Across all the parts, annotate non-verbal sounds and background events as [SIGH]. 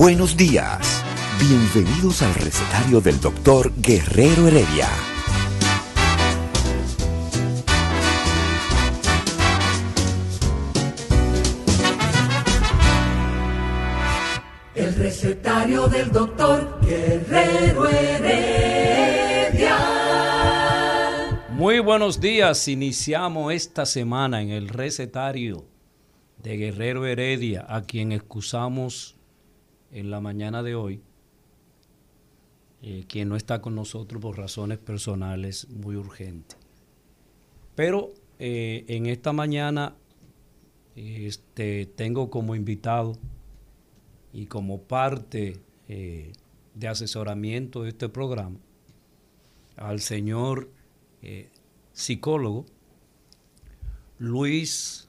Buenos días. Bienvenidos al recetario del doctor Guerrero Heredia. El recetario del doctor Guerrero Heredia. Muy buenos días. Iniciamos esta semana en el recetario de Guerrero Heredia, a quien excusamos en la mañana de hoy, eh, quien no está con nosotros por razones personales muy urgentes. Pero eh, en esta mañana este, tengo como invitado y como parte eh, de asesoramiento de este programa al señor psicólogo Luis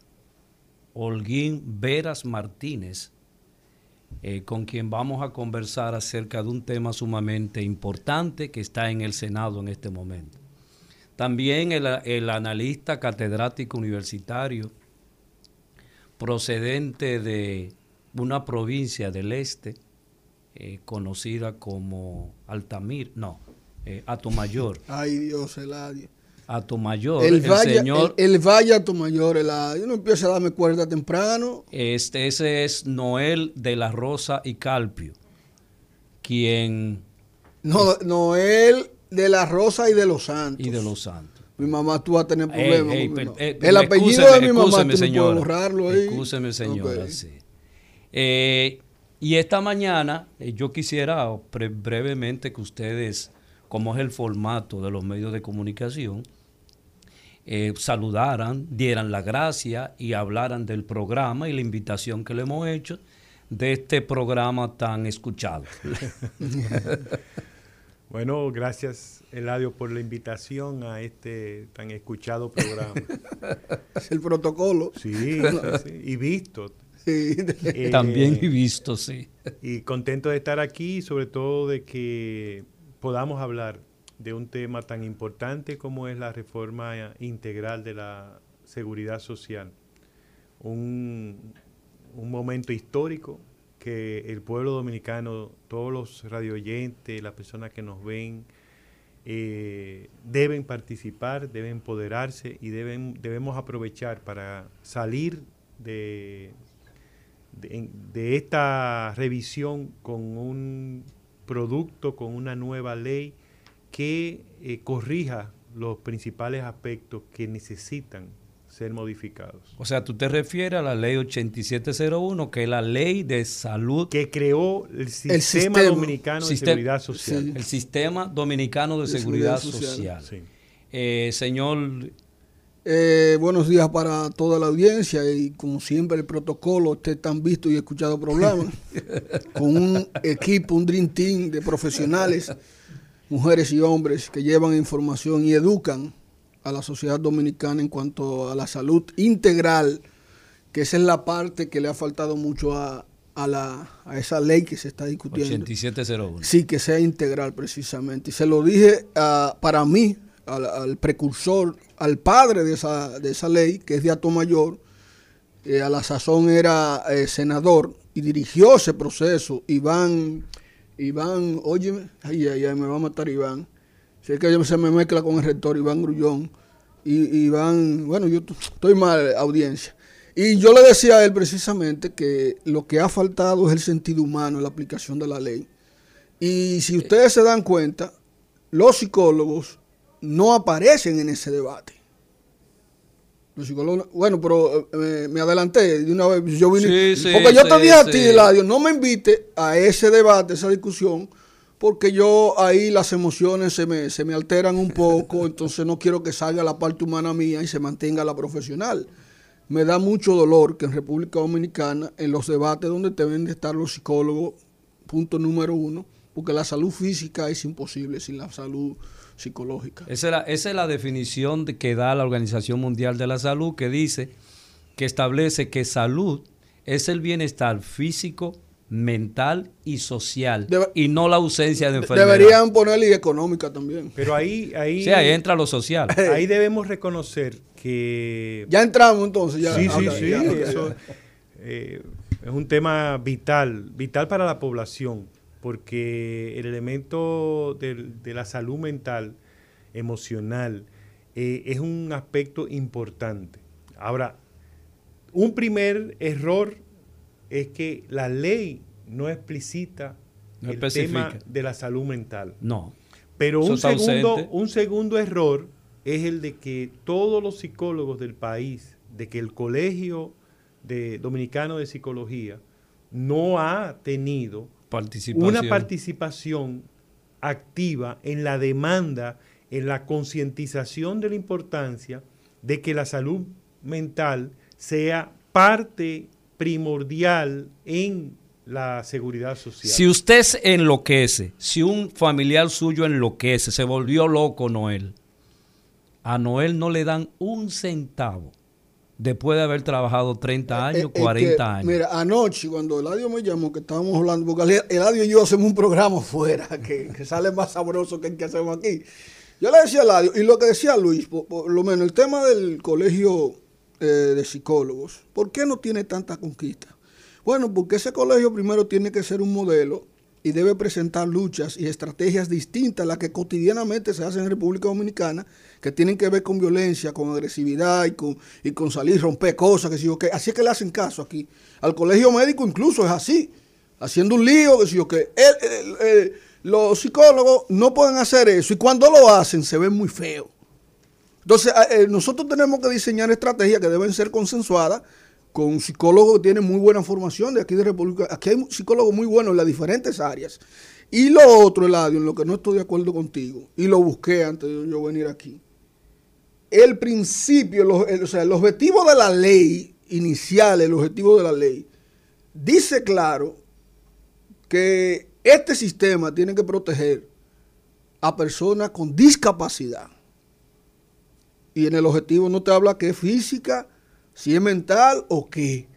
Holguín Veras Martínez, eh, con quien vamos a conversar acerca de un tema sumamente importante que está en el Senado en este momento. También el, analista catedrático universitario procedente de una provincia del este, eh, conocida como Altamir, no, eh, Atomayor. Ay Dios, Eladio a tu mayor. El, señor, el, vaya a tu mayor, yo no empiezo a darme cuerda temprano. Este, ese es Noel de la Rosa y Calpio, quien... No, Noel de la Rosa y de los Santos. Y de los Santos. Mi mamá tú vas a tener problemas. Eh, el apellido de mi mamá tú señora, no borrarlo ahí. Excúseme, señora, sí. Eh, y esta mañana eh, yo quisiera brevemente que ustedes, como es el formato de los medios de comunicación, eh, saludaran, dieran la gracia y hablaran del programa y la invitación que le hemos hecho de este programa tan escuchado. [LAUGHS] bueno, gracias Eladio por la invitación a este tan escuchado programa. Es [LAUGHS] el protocolo. Sí, [LAUGHS] y visto. Eh, También y visto, sí. Y contento de estar aquí, sobre todo de que podamos hablar de un tema tan importante como es la reforma integral de la seguridad social. Un, momento histórico que el pueblo dominicano, todos los radioyentes, las personas que nos ven, eh, deben participar, deben empoderarse y deben, debemos aprovechar para salir de, de esta revisión con un producto, con una nueva ley que eh, corrija los principales aspectos que necesitan ser modificados. O sea, tú te refieres a la ley 8701, que es la ley de salud. Que creó el sistema, dominicano de seguridad social. El sistema dominicano de, seguridad, social. Eh, señor. Eh, buenos días para toda la audiencia y como siempre el protocolo, usted tan visto y escuchado programas, [LAUGHS] con un equipo, un Dream Team de profesionales mujeres y hombres que llevan información y educan a la sociedad dominicana en cuanto a la salud integral, que esa es la parte que le ha faltado mucho a, la, a esa ley que se está discutiendo. 8701. Sí, que sea integral precisamente. Y se lo dije para mí, al, precursor, al padre de esa, de esa ley, que es de Ato Mayor, a la sazón era eh, senador y dirigió ese proceso, Iván Iván, óyeme, ay, ay, ay, me va a matar Iván. Sé que se me mezcla con el rector Iván Grullón. Y Iván, bueno, yo estoy mal, audiencia. Y yo le decía a él precisamente que lo que ha faltado es el sentido humano en la aplicación de la ley. Y si ustedes se dan cuenta, los psicólogos no aparecen en ese debate bueno, pero eh, me adelanté de una vez. Yo vine, porque yo te dije a ti, Eladio, no me invite a ese debate, esa discusión, porque yo ahí las emociones se me, se me alteran un poco, [LAUGHS] entonces no quiero que salga la parte humana mía y se mantenga la profesional. Me da mucho dolor que en República Dominicana, en los debates donde deben de estar los psicólogos, punto número uno, porque la salud física es imposible sin la salud psicológica. Esa es la, esa es la definición de, que da la Organización Mundial de la Salud, que dice, que establece que salud es el bienestar físico, mental y social Debe- y no la ausencia de enfermedad. Deberían ponerle y económica también. Pero ahí, ahí, Sí, ahí entra lo social. [LAUGHS] ahí debemos reconocer que Ya entramos entonces. Ya, sí, sí, habla, sí, ya, ya, eso ya. eh, es un tema vital, vital para la población, porque el elemento de la salud mental, emocional, eh, es un aspecto importante. Ahora, un primer error es que la ley no explicita No el especifica. tema de la salud mental. No. Pero un segundo, ausente. un segundo error es el de que todos los psicólogos del país, de que el Colegio de, Dominicano de Psicología no ha tenido Participación. una participación activa en la demanda, en la concientización de la importancia de que la salud mental sea parte primordial en la seguridad social. Si usted se enloquece, si un familiar suyo enloquece, se volvió loco Noel, a Noel no le dan un centavo después de haber trabajado 30 años, Eh, eh, 40 que, años. Mira, anoche cuando Eladio me llamó, que estábamos hablando, porque El- Eladio y yo hacemos un programa [LAUGHS] fuera, que, que sale más sabroso que el que hacemos aquí. Yo le decía a Eladio, y lo que decía Luis, por, por lo menos el tema del colegio eh, de psicólogos, ¿por qué no tiene tanta conquista? Bueno, porque ese colegio primero tiene que ser un modelo y debe presentar luchas y estrategias distintas a las que cotidianamente se hacen en República Dominicana, que tienen que ver con violencia, con agresividad y con, y con salir, romper cosas, que yo qué. Así es que le hacen caso aquí. Al colegio médico incluso es así, haciendo un lío, que yo qué. El- el- los psicólogos no pueden hacer eso y cuando lo hacen se ven muy feos. Entonces, eh, eh, nosotros tenemos que diseñar estrategias que deben ser consensuadas con psicólogos que tienen muy buena formación de aquí de República. Aquí hay psicólogos muy buenos en las diferentes áreas. Y lo otro, Eladio, en lo que no estoy de acuerdo contigo, y lo busqué antes de yo venir aquí. El principio, los- el- o sea, el objetivo de la ley inicial, el objetivo de la ley, dice claro que este sistema tiene que proteger a personas con discapacidad. Y en el objetivo no te habla que es física, si es mental o qué.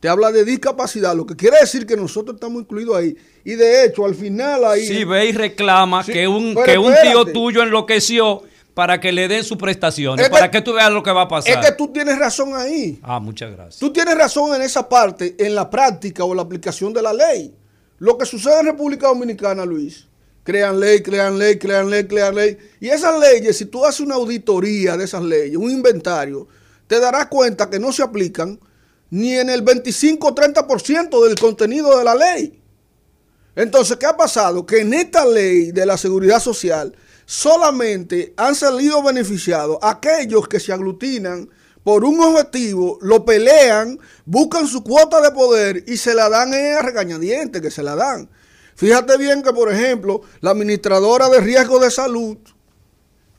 Te habla de discapacidad, lo que quiere decir que nosotros estamos incluidos ahí. Y de hecho, al final ahí... Si ve y reclama Sí, que un, que un tío tuyo enloqueció para que le den sus prestaciones, Es que- para que tú veas lo que va a pasar. es que tú tienes razón ahí. Ah, muchas gracias. Tú tienes razón en esa parte, en la práctica o la aplicación de la ley. Lo que sucede en República Dominicana, Luis, crean ley, crean ley, crean ley, crean ley. Y esas leyes, si tú haces una auditoría de esas leyes, un inventario, te darás cuenta que no se aplican ni en el 25 o 30% del contenido de la ley. Entonces, ¿qué ha pasado? Que en esta ley de la seguridad social solamente han salido beneficiados aquellos que se aglutinan por un objetivo, lo pelean, buscan su cuota de poder y se la dan a regañadientes, que se la dan. Fíjate bien que, por ejemplo, la administradora de riesgo de salud,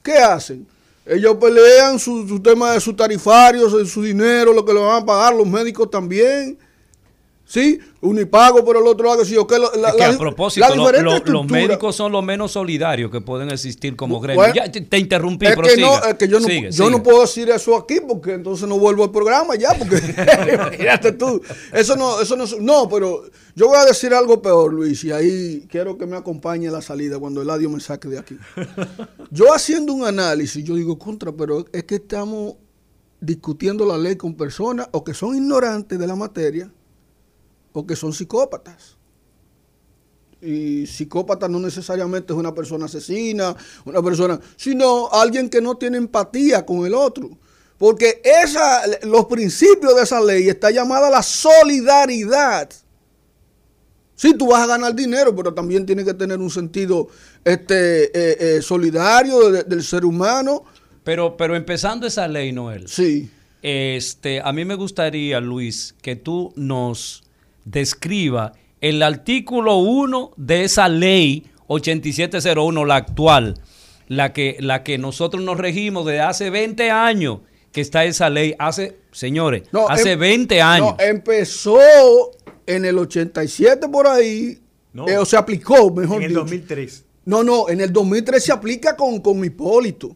¿qué hacen? Ellos pelean su, su tema de su tarifario, su, su dinero, lo que le van a pagar los médicos también. Sí, unipago por el otro lado. Okay, la, Es la- que a propósito, la lo- diferente lo- los médicos son los menos solidarios que pueden existir como gremio. bueno, Ya te, te interrumpí, es pero que, no, es que yo, no, sigue, yo sigue. no puedo decir eso aquí porque entonces no vuelvo al programa ya, porque [LAUGHS] imagínate tú. Eso no, eso no, no, pero yo voy a decir algo peor, Luis, y ahí quiero que me acompañe a la salida cuando Eladio me saque de aquí. [LAUGHS] Yo haciendo un análisis, yo digo contra, pero es que estamos discutiendo la ley con personas o que son ignorantes de la materia o que son psicópatas. Y psicópata no necesariamente es una persona asesina, una persona, sino alguien que no tiene empatía con el otro. Porque esa, los principios de esa ley está llamada la solidaridad. Sí, tú vas a ganar dinero, pero también tiene que tener un sentido este, eh, eh, solidario de- del ser humano. Pero, pero empezando esa ley, Noel, Sí. este, a mí me gustaría, Luis, que tú nos describa el artículo 1 de esa ley 8701, la actual, la que, la que nosotros nos regimos desde hace 20 años que está esa ley, hace, señores, No, hace em- 20 años. No, empezó en el 87 por ahí, No. eh, o se aplicó, mejor En el dicho. 2003. No, no, en el 2003 se aplica con, con Hipólito.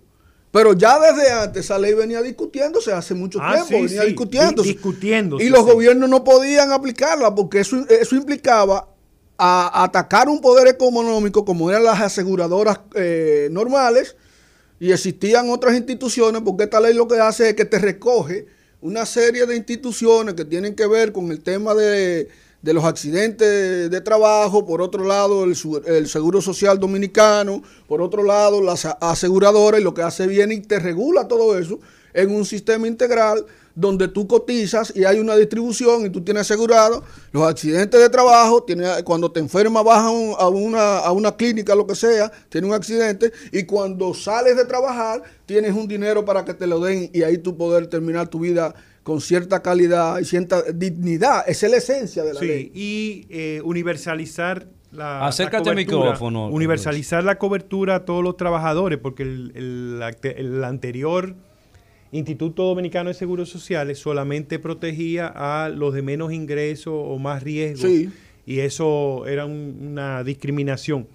Pero ya desde antes esa ley venía discutiéndose hace mucho Ah, tiempo, sí, venía sí, discutiéndose. di- discutiéndose, Y los sí. gobiernos no podían aplicarla porque eso, eso implicaba a, atacar un poder económico como eran las aseguradoras eh, normales y existían otras instituciones porque esta ley lo que hace es que te recoge una serie de instituciones que tienen que ver con el tema de, de los accidentes de trabajo, por otro lado el, el Seguro Social Dominicano, por otro lado las aseguradoras y lo que hace bien y te regula todo eso en un sistema integral donde tú cotizas y hay una distribución y tú tienes asegurado los accidentes de trabajo, tienes, cuando te enfermas vas a una, a una clínica, lo que sea, tienes un accidente y cuando sales de trabajar tienes un dinero para que te lo den y ahí tú poder terminar tu vida con cierta calidad y cierta dignidad. Esa es la esencia de la Sí, ley. y eh, universalizar la, Acércate la al cobertura, micrófono, Universalizar la cobertura a todos los trabajadores, porque el, el anterior Instituto Dominicano de Seguros Sociales solamente protegía a los de menos ingresos o más riesgo. Sí. Y eso era un- una discriminación.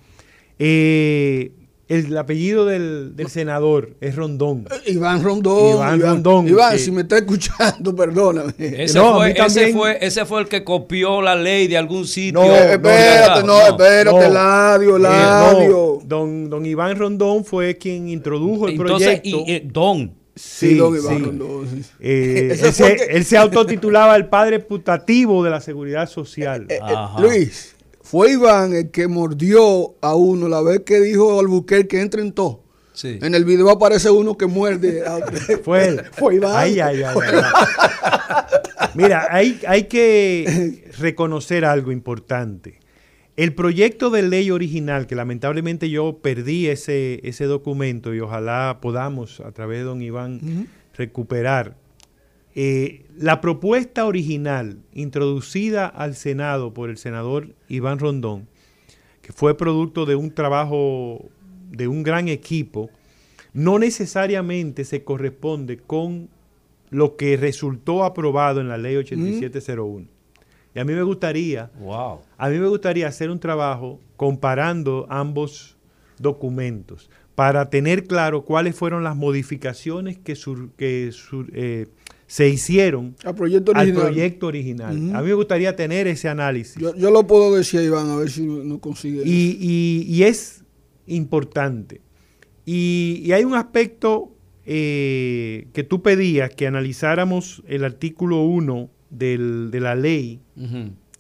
Eh, el apellido del, del senador es Rondón. Iván Rondón. Iván Rondón, Iván, que- si me está escuchando, [LAUGHS] perdóname. Ese, No, a fue, ese, fue, ese fue el que copió la ley de algún sitio. No, Eh, espérate, no, espérate, no. Ladio, Eh, Ladio. no, don, don Iván Rondón fue quien introdujo el Entonces, proyecto. y, eh, Don, Sí, don Iván sí. Rondón, sí. Eh, [LAUGHS] Ese él, se, él autotitulaba el padre putativo de la seguridad social. Eh, eh. Luis, fue Iván el que mordió a uno la vez que dijo Albuquerque que entra en todo. Sí. En el video aparece uno que muerde. a- [LAUGHS] Fue él. [LAUGHS] Fue Iván. Ay, ay, ay. Mira, hay, hay que [LAUGHS] reconocer algo importante. El proyecto de ley original, que lamentablemente yo perdí ese, ese documento y ojalá podamos a través de don Iván recuperar, eh, la propuesta original introducida al Senado por el senador Iván Rondón, que fue producto de un trabajo de un gran equipo, no necesariamente se corresponde con lo que resultó aprobado en la ley 8701. Y a mí me gustaría, wow. a mí me gustaría hacer un trabajo comparando ambos documentos para tener claro cuáles fueron las modificaciones que, sur- que sur- eh, se hicieron Al proyecto al original. proyecto original. Ujú. A mí me gustaría tener ese análisis. Yo, yo lo puedo decir a Iván, a ver si no consigue. Y, y- y es importante. Y, y hay un aspecto eh, que tú pedías que analizáramos el artículo 1 del- de la ley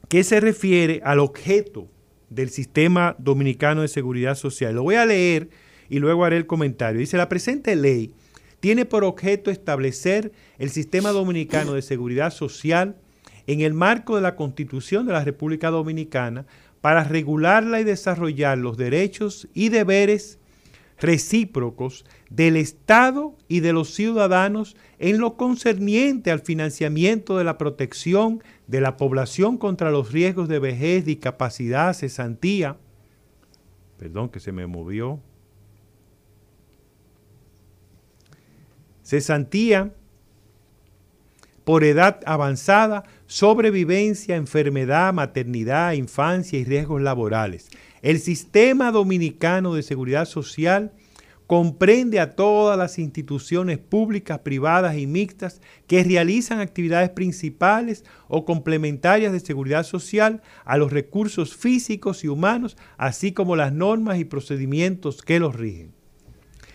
que se refiere al objeto del sistema dominicano de seguridad social. Lo voy a leer y luego haré el comentario. Dice, la presente ley tiene por objeto establecer el sistema dominicano de seguridad social en el marco de la Constitución de la República Dominicana para regularla y desarrollar los derechos y deberes recíprocos del Estado y de los ciudadanos en lo concerniente al financiamiento de la protección de la población contra los riesgos de vejez, discapacidad, cesantía. Perdón que se me movió. Cesantía por edad avanzada, sobrevivencia, enfermedad, maternidad, infancia y riesgos laborales. El sistema dominicano de seguridad social comprende a todas las instituciones públicas, privadas y mixtas que realizan actividades principales o complementarias de seguridad social a los recursos físicos y humanos, así como las normas y procedimientos que los rigen.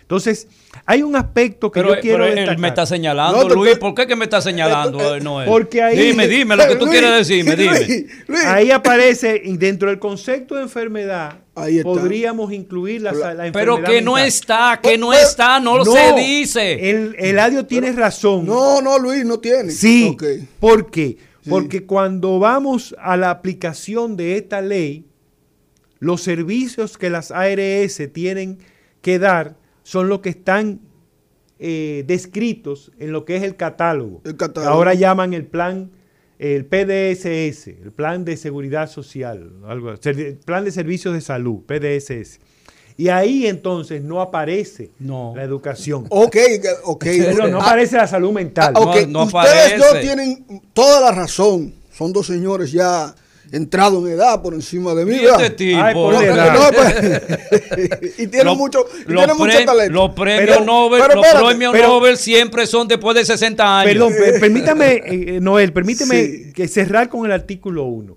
Entonces, hay un aspecto que Pero, yo quiero pero él destacar. me está señalando, No, te- Luis. ¿Por qué que me está señalando, Eh, eh, Noel? porque ahí- Dime, dime lo que tú Luis, quieres decirme, dime. Luis, Luis. Ahí aparece, dentro del concepto de enfermedad, Ahí está. podríamos incluir la, la enfermedad Pero que no está, que no está, no lo No, se dice. El, Eladio tiene razón. No, no, Luis, no tiene. Sí. Ok. ¿Por qué? Sí. Porque cuando vamos a la aplicación de esta ley, los servicios que las ARS tienen que dar son los que están eh, descritos en lo que es el catálogo. El catálogo. Ahora llaman el plan el PDSS, el Plan de Seguridad Social, algo, Plan de Servicios de Salud, PDSS. Y ahí entonces no aparece la educación. Ok, ok. [LAUGHS] no, aparece la salud mental. Ah, no, Ustedes dos tienen toda la razón. Son dos señores ya entrado en edad por encima de mí. Y este tipo. y tiene mucho, y tiene mucho talento. Los premios Nobel, los premios Nobel siempre son después de 60 años. Perdón, [LAUGHS] permítame, eh, eh, Noel, permíteme que cerrar con el artículo 1.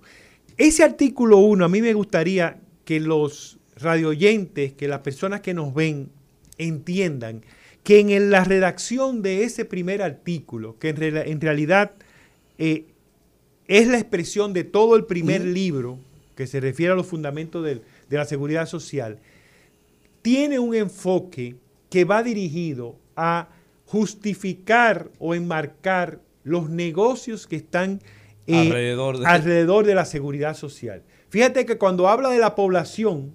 Ese artículo 1, a mí me gustaría que los radioyentes, que las personas que nos ven entiendan que en la redacción de ese primer artículo, que en, realidad eh, es la expresión de todo el primer libro que se refiere a los fundamentos de, la seguridad social, tiene un enfoque que va dirigido a justificar o enmarcar los negocios que están eh, alrededor, de... alrededor de la seguridad social. Fíjate que cuando habla de la población,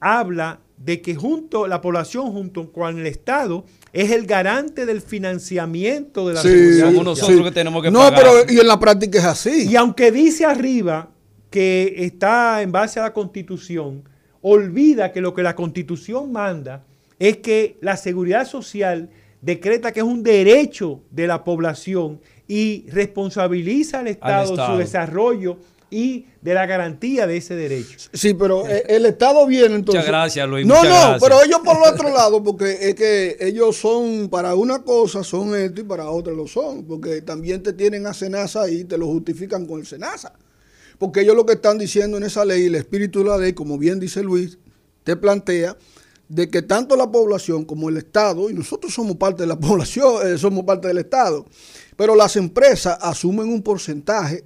habla de que junto la población junto con el Estado es el garante del financiamiento de la seguridad. Somos nosotros que tenemos que no, pero y en la práctica es así. Y aunque dice arriba que está en base a la Constitución, olvida que lo que la Constitución manda es que la seguridad social decreta que es un derecho de la población y responsabiliza al Estado, al Estado. su desarrollo y de la garantía de ese derecho. Sí, pero eh, el Estado viene entonces. Muchas gracias, Luis. No, no, pero ellos por el otro [LAUGHS] lado, porque es que ellos son, para una cosa son esto y para otra lo son, porque también te tienen a Senasa y te lo justifican con el Senasa. Porque ellos lo que están diciendo en esa ley, el espíritu de la ley, como bien dice Luis, te plantea de que tanto la población como el Estado, y nosotros somos parte de la [LAUGHS] población, eh, somos parte del Estado, pero las empresas asumen un porcentaje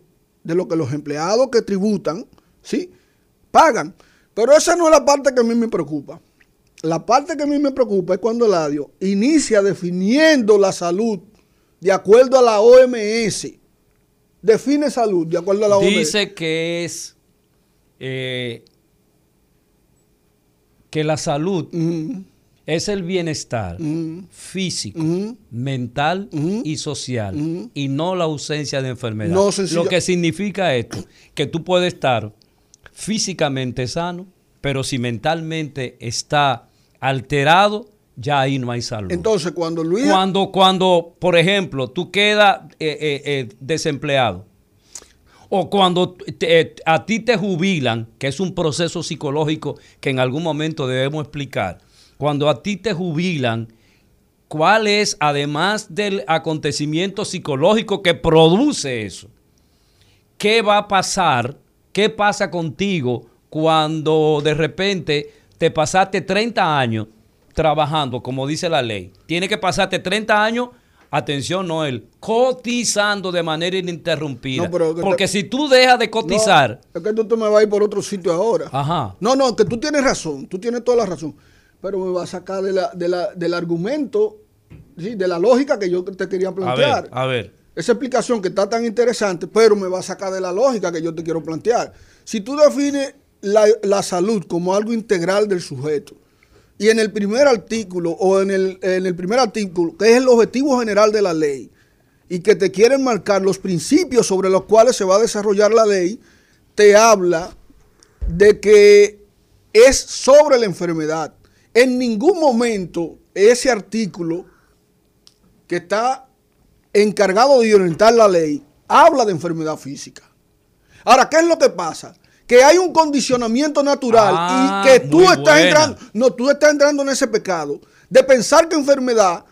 de lo que los empleados que tributan, ¿sí? Pagan. Pero esa no es la parte que a mí me preocupa. La parte que a mí me preocupa es cuando el ADIO inicia definiendo la salud de acuerdo a la OMS. Define salud de acuerdo a la OMS. Dice que es eh, que la salud es el bienestar físico, mental y social y no la ausencia de enfermedad. Lo que significa esto, que tú puedes estar físicamente sano, pero si mentalmente está alterado, ya ahí no hay salud. Entonces, cuando Luis... Cuando, cuando por ejemplo, tú quedas eh, eh, eh, desempleado, o cuando a ti te jubilan, que es un proceso psicológico que en algún momento debemos explicar, cuando a ti te jubilan, ¿cuál es, además del acontecimiento psicológico que produce eso? ¿Qué va a pasar? ¿Qué pasa contigo cuando de repente te pasaste 30 años trabajando, como dice la ley? Tiene que pasarte 30 años atención Noel, cotizando de manera ininterrumpida. Porque si tú dejas de cotizar... es que tú te me vas a ir por otro sitio ahora. Ajá. No, no, que tú tienes razón, tú tienes toda la razón pero me va a sacar de la, de la, del argumento, de la lógica que yo te quería plantear. A ver, Esa explicación que está tan interesante, pero me va a sacar de la lógica que yo te quiero plantear. Si tú defines la, la salud como algo integral del sujeto, y en el primer artículo, o en el, en el primer artículo, que es el objetivo general de la ley, y que te quieren marcar los principios sobre los cuales se va a desarrollar la ley, te habla de que es sobre la enfermedad. En ningún momento ese artículo que está encargado de orientar la ley habla de enfermedad física. Ahora, ¿qué es lo que pasa? Que hay un condicionamiento natural y ah, que tú estás entrando, no, tú estás entrando en ese pecado de pensar que enfermedad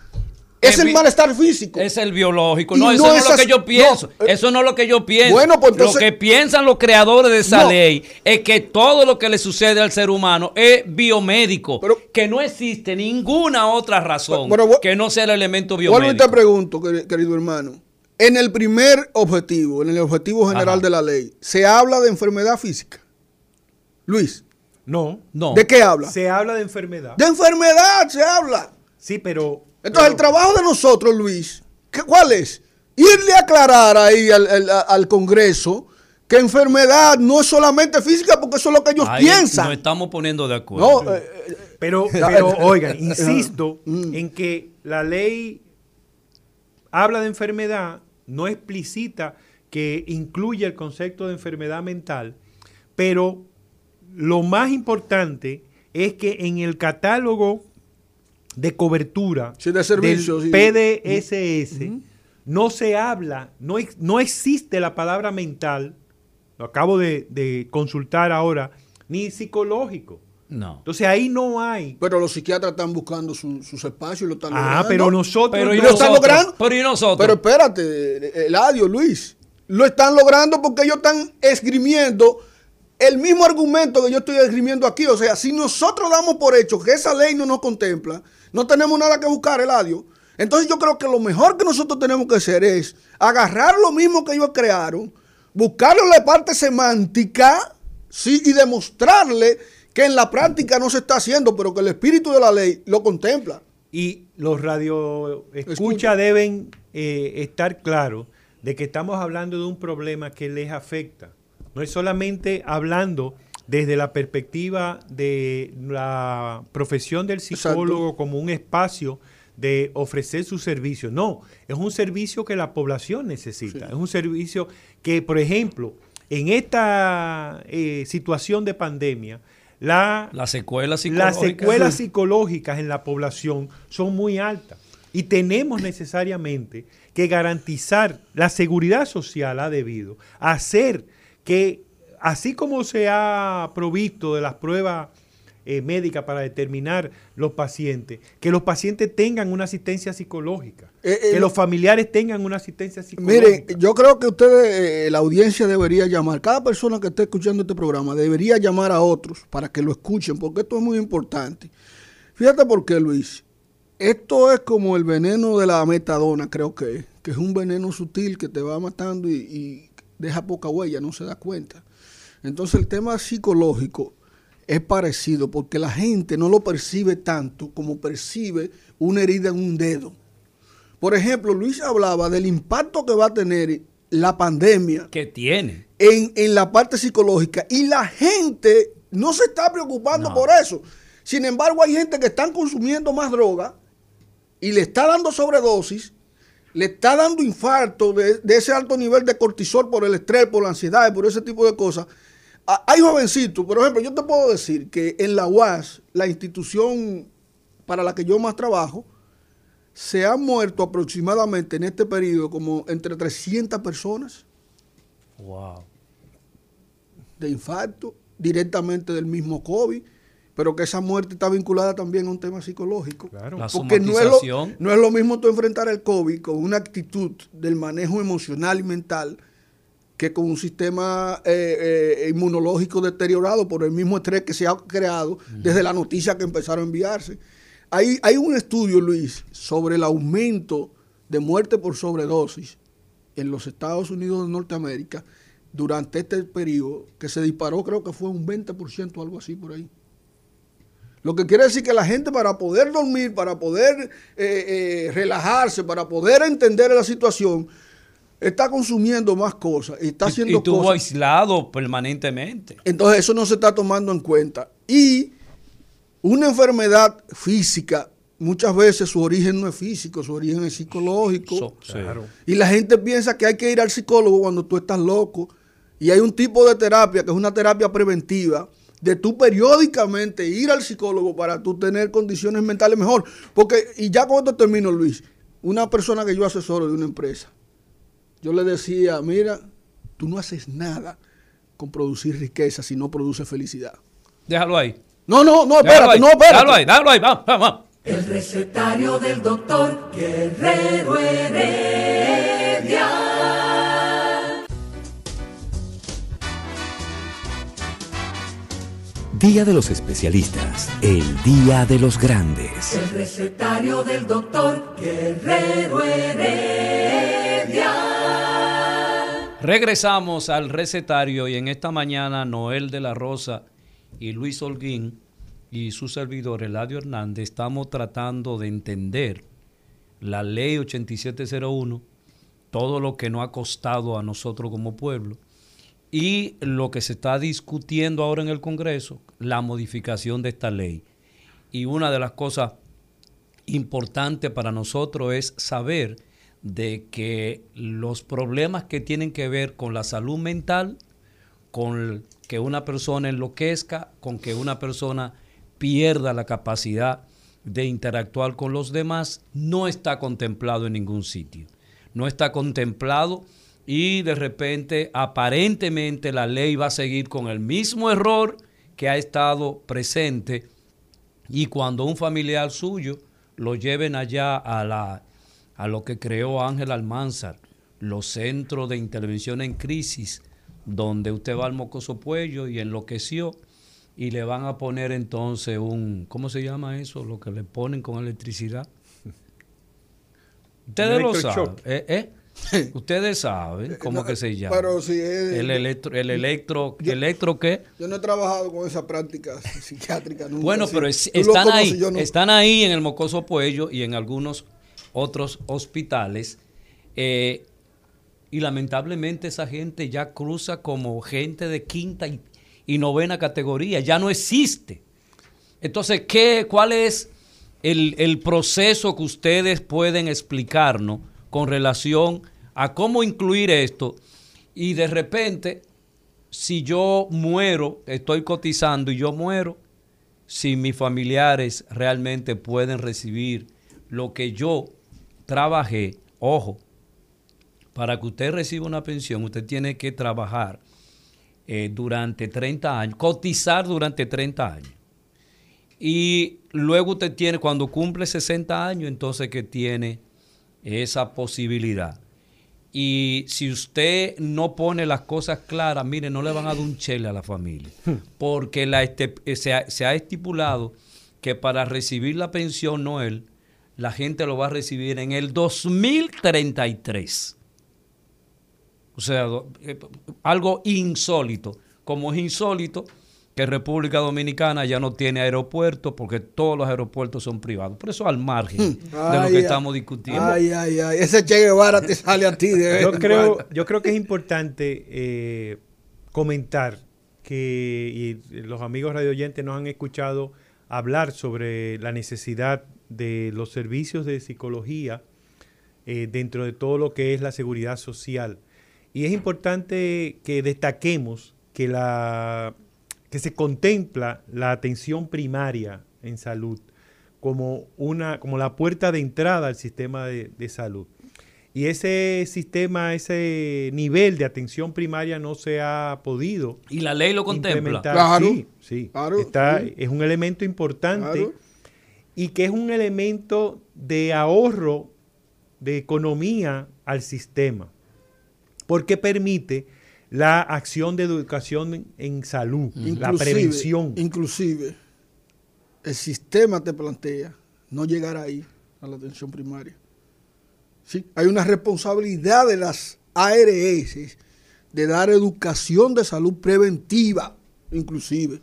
es el malestar físico. Es el biológico. No, eso no es lo que yo pienso. Eh, eso no es lo que yo pienso. Bueno, pues entonces, lo que piensan los creadores de esa ley es que todo lo que le sucede al ser humano es biomédico. que no existe ninguna otra razón que no sea el elemento biomédico. Bueno, te pregunto, querido hermano. En el primer objetivo, en el objetivo general de la ley, ¿se habla de enfermedad física? Luis. No. No. ¿De qué habla? Se habla de enfermedad. De enfermedad se habla. Sí, pero entonces, el trabajo de nosotros, Luis, ¿cuál es? Irle a aclarar ahí al, Congreso que enfermedad no es solamente física, porque eso es lo que ellos piensan. Nos estamos poniendo de acuerdo. Eh, eh, pero, pero, [LAUGHS] oigan, insisto mm. en que la ley habla de enfermedad, no explicita que incluye el concepto de enfermedad mental, pero lo más importante es que en el catálogo de cobertura de servicios, del PDSS no se habla, no, no existe la palabra mental, lo acabo de, consultar ahora, ni psicológico. No. Entonces ahí no hay. Pero los psiquiatras están buscando sus espacios y lo están ah, logrando. Ah, pero nosotros pero lo están logrando. Pero y nosotros. Pero espérate, Eladio, Luis. Lo están logrando porque ellos están esgrimiendo el mismo argumento que yo estoy esgrimiendo aquí. O sea, si nosotros damos por hecho que esa ley no nos contempla, no tenemos nada que buscar, Eladio. Entonces yo creo que lo mejor que nosotros tenemos que hacer es agarrar lo mismo que ellos crearon, buscarle la parte semántica, sí, y demostrarle que en la práctica no se está haciendo, pero que el espíritu de la ley lo contempla. Y los radio escucha deben eh, estar claros de que estamos hablando de un problema que les afecta. No es solamente hablando desde la perspectiva de la profesión del psicólogo como un espacio de ofrecer su servicio. No, es un servicio que la población necesita. Es un servicio que, por ejemplo, en esta eh, situación de pandemia, la, las secuelas psicológicas en la población son muy altas. Y tenemos necesariamente que garantizar la seguridad social ha debido hacer que así como se ha provisto de las pruebas eh, médicas para determinar los pacientes, que los pacientes tengan una asistencia psicológica, eh, eh, que los familiares tengan una asistencia psicológica. Mire, yo creo que ustedes, la audiencia debería llamar, cada persona que esté escuchando este programa debería llamar a otros para que lo escuchen, porque esto es muy importante. Fíjate por qué, Luis. Esto es como el veneno de la metadona, creo que, que es un veneno sutil que te va matando y deja poca huella, no se da cuenta. Entonces el tema psicológico es parecido porque la gente no lo percibe tanto como percibe una herida en un dedo. Por ejemplo, Luis hablaba del impacto que va a tener la pandemia. Que tiene. En, la parte psicológica. Y la gente no se está preocupando por eso. Sin embargo, hay gente que están consumiendo más droga y le está dando sobredosis, le está dando infarto de, de ese alto nivel de cortisol por el estrés, por la ansiedad, por ese tipo de cosas hay jovencitos, por ejemplo, yo te puedo decir que en la UAS, la institución para la que yo más trabajo, se han muerto aproximadamente en este periodo como entre 300 personas. Wow. De infarto, directamente del mismo COVID, pero que esa muerte está vinculada también a un tema psicológico. Claro. Porque no es, lo, no es lo mismo tú enfrentar el COVID con una actitud del manejo emocional y mental que con un sistema eh, eh, inmunológico deteriorado por el mismo estrés que se ha creado desde la noticia que empezaron a enviarse. Hay, hay un estudio, Luis, sobre el aumento de muerte por sobredosis en los Estados Unidos de Norteamérica durante este periodo que se disparó, creo que fue un 20% o algo así por ahí. Lo que quiere decir que la gente para poder dormir, para poder eh, relajarse, para poder entender la situación, está consumiendo más cosas y está haciendo y estuvo aislado permanentemente. Entonces eso no se está tomando en cuenta. Y una enfermedad física, muchas veces su origen no es físico, su origen es psicológico. Y la gente piensa que hay que ir al psicólogo cuando tú estás loco. Y hay un tipo de terapia que es una terapia preventiva de tú periódicamente ir al psicólogo para tú tener condiciones mentales mejor. Porque, y ya con esto termino, Luis, una persona que yo asesoro de una empresa, yo le decía, mira, tú no haces nada con producir riqueza si no produce felicidad. Déjalo ahí. No, no, no, espérate, no, espérate. Déjalo ahí, déjalo ahí, vamos, vamos. El recetario del doctor Guerrero Heredia. Día de los especialistas, el día de los grandes. El recetario del doctor Guerrero Heredia. Regresamos al recetario y en esta mañana Noel de la Rosa y Luis Holguín y su servidor Eladio Hernández estamos tratando de entender la ley 8701, todo lo que nos ha costado a nosotros como pueblo y lo que se está discutiendo ahora en el Congreso, la modificación de esta ley. Y una de las cosas importantes para nosotros es saber de que los problemas que tienen que ver con la salud mental, con que una persona enloquezca, con que una persona pierda la capacidad de interactuar con los demás, no está contemplado en ningún sitio. No está contemplado y de repente aparentemente la ley va a seguir con el mismo error que ha estado presente y cuando un familiar suyo lo lleven allá a, la, a lo que creó Ángel Almanzar, los centros de intervención en crisis, donde usted va al mocoso puello y enloqueció y le van a poner entonces un, ¿cómo se llama eso? Lo que le ponen con electricidad. [LAUGHS] Ustedes lo saben. ¿eh? ¿eh? [LAUGHS] Ustedes saben cómo que se llama. Pero si es, el electro, el electro, ¿electro qué? Yo no he trabajado con esa práctica [LAUGHS] psiquiátrica nunca. Bueno, pero están ahí, están ahí en el Mocoso Puello y en algunos otros hospitales. Eh, y lamentablemente esa gente ya cruza como gente de quinta y, novena categoría, ya no existe. Entonces, ¿qué, ¿cuál es el, el proceso que ustedes pueden explicarnos? con relación a cómo incluir esto y de repente, si yo muero, estoy cotizando y yo muero, si mis familiares realmente pueden recibir lo que yo trabajé, ojo, para que usted reciba una pensión, usted tiene que trabajar eh, durante 30 años, cotizar durante 30 años. Y luego usted tiene, cuando cumple 60 años, entonces que tiene esa posibilidad. Y si usted no pone las cosas claras, mire, no le van a dar un chele a la familia. Porque la este, se, ha, se, ha, estipulado que para recibir la pensión Noel, la gente lo va a recibir en el 2033. O sea, eh, algo insólito. Como es insólito, que República Dominicana ya no tiene aeropuertos porque todos los aeropuertos son privados. Por eso al margen de lo que estamos discutiendo. Ay, ay, ay. Ese Che Guevara te sale a ti. De yo, creo, yo creo que es importante eh, comentar que y los amigos radioyentes nos han escuchado hablar sobre la necesidad de los servicios de psicología eh, dentro de todo lo que es la seguridad social. Y es importante que destaquemos que la que se contempla la atención primaria en salud como, una, como la puerta de entrada al sistema de, salud. Y ese sistema, ese nivel de atención primaria no se ha podido. Y la ley lo contempla. Claro, sí, sí. Está, Es un elemento importante y que es un elemento de ahorro de economía al sistema, porque permite la acción de educación en salud, la prevención. Inclusive, el sistema te plantea no llegar ahí a la atención primaria. ¿Sí? Hay una responsabilidad de las ARS de dar educación de salud preventiva, inclusive.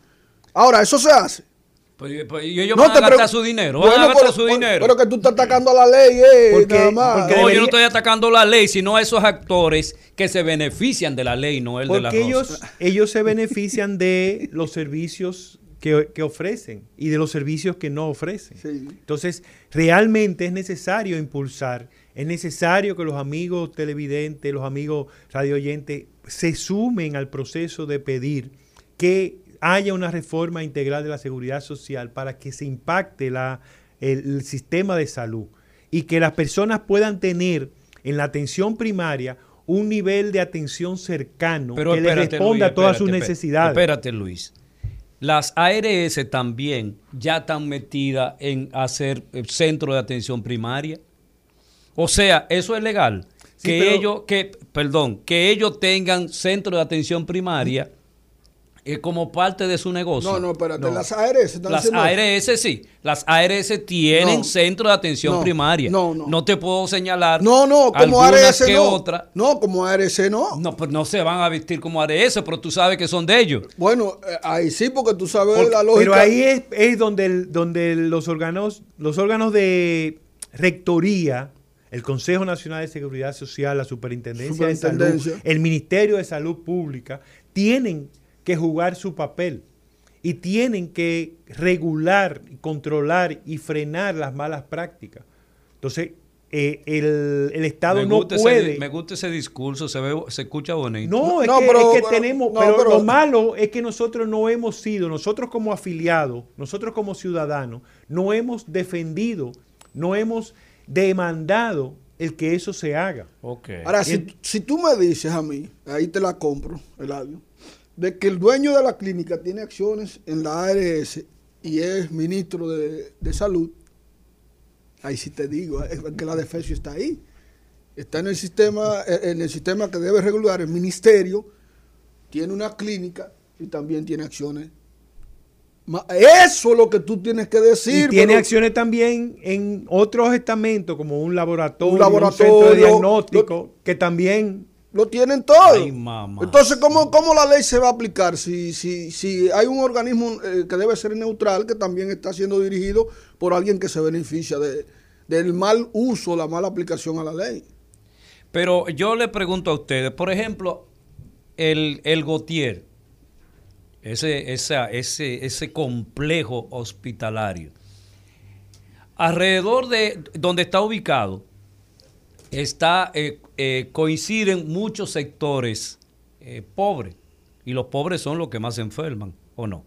Ahora, eso se hace. Pues, pues y ellos van a gastar su dinero, van a gastar su dinero. Pero que tú estás atacando a la ley, eh, porque, nada más. no, yo no estoy atacando la ley, sino a esos actores que se benefician de la ley, no el de la ellos, ellos se benefician de los servicios que, que, ofrecen y de los servicios que no ofrecen. Entonces, realmente es necesario impulsar, es necesario que los amigos televidentes, los amigos radioyentes se sumen al proceso de pedir que haya una reforma integral de la seguridad social para que se impacte la, el, sistema de salud y que las personas puedan tener en la atención primaria un nivel de atención cercano que le responda a todas sus necesidades. Espérate, Luis. Las ARS también ya están metidas en hacer centro de atención primaria. O sea, eso es legal. que ellos, que, perdón, que ellos tengan centro de atención primaria es como parte de su negocio. No, no, espérate, las ARS están Las ARS sí, las ARS tienen centro de atención primaria. No, no. No te puedo señalar. No, no, como ARS que no. Otra. No, como ARS no. No, pues no se van a vestir como ARS, pero tú sabes que son de ellos. Bueno, eh, ahí sí, porque tú sabes la lógica. Pero ahí es, es donde, donde los órganos, los órganos de rectoría el Consejo Nacional de Seguridad Social, la Superintendencia de Salud, el Ministerio de Salud Pública, tienen que jugar su papel y tienen que regular, controlar y frenar las malas prácticas. Entonces, eh, el, Estado no puede. me gusta ese discurso, se, ve, se escucha bonito. No, es, que, tenemos. pero, lo malo es que nosotros no hemos sido, nosotros como afiliados, nosotros como ciudadanos, no hemos defendido, no hemos demandado el que eso se haga. Ahora, si, si, tú me dices a mí, ahí te la compro, Eladio, de que el dueño de la clínica tiene acciones en la ARS y es ministro de, de salud, ahí sí te digo, es que la defensa está ahí. Está en el sistema, en el sistema que debe regular el ministerio, tiene una clínica y también tiene acciones. Eso es lo que tú tienes que decir. Y tiene acciones también en otros estamentos, como un laboratorio, un, laboratorio, centro de diagnóstico, que también lo tienen todo. Entonces, ¿cómo, ¿cómo, la ley se va a aplicar si, si, si hay un organismo eh, que debe ser neutral, que también está siendo dirigido por alguien que se beneficia de, del mal uso, la mala aplicación a la ley. Pero yo le pregunto a ustedes, por ejemplo, el, el Gautier, ese, ese, ese complejo hospitalario, alrededor de donde está ubicado, está, eh, eh, coinciden muchos sectores eh, pobres, y los pobres son los que más se enferman, ¿o no?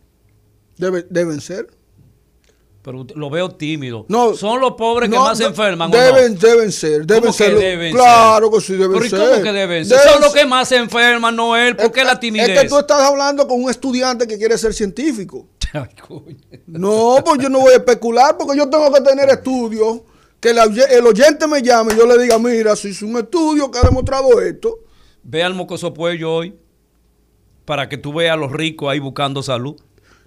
deben ser pero lo veo tímido. No, son los pobres que más se enferman. Deben, no? deben ser, deben ser. deben claro que sí deben ser. ¿Cómo que deben ser? son los que más se enferman, no él. ¿Por qué la timidez? Es que tú estás hablando con un estudiante que quiere ser científico. [LAUGHS] no, pues yo no voy a especular porque yo tengo que tener estudios. Que el oyente me llame y yo le diga, mira, si es un estudio que ha demostrado esto. Ve al mocoso puello hoy para que tú veas a los ricos ahí buscando salud.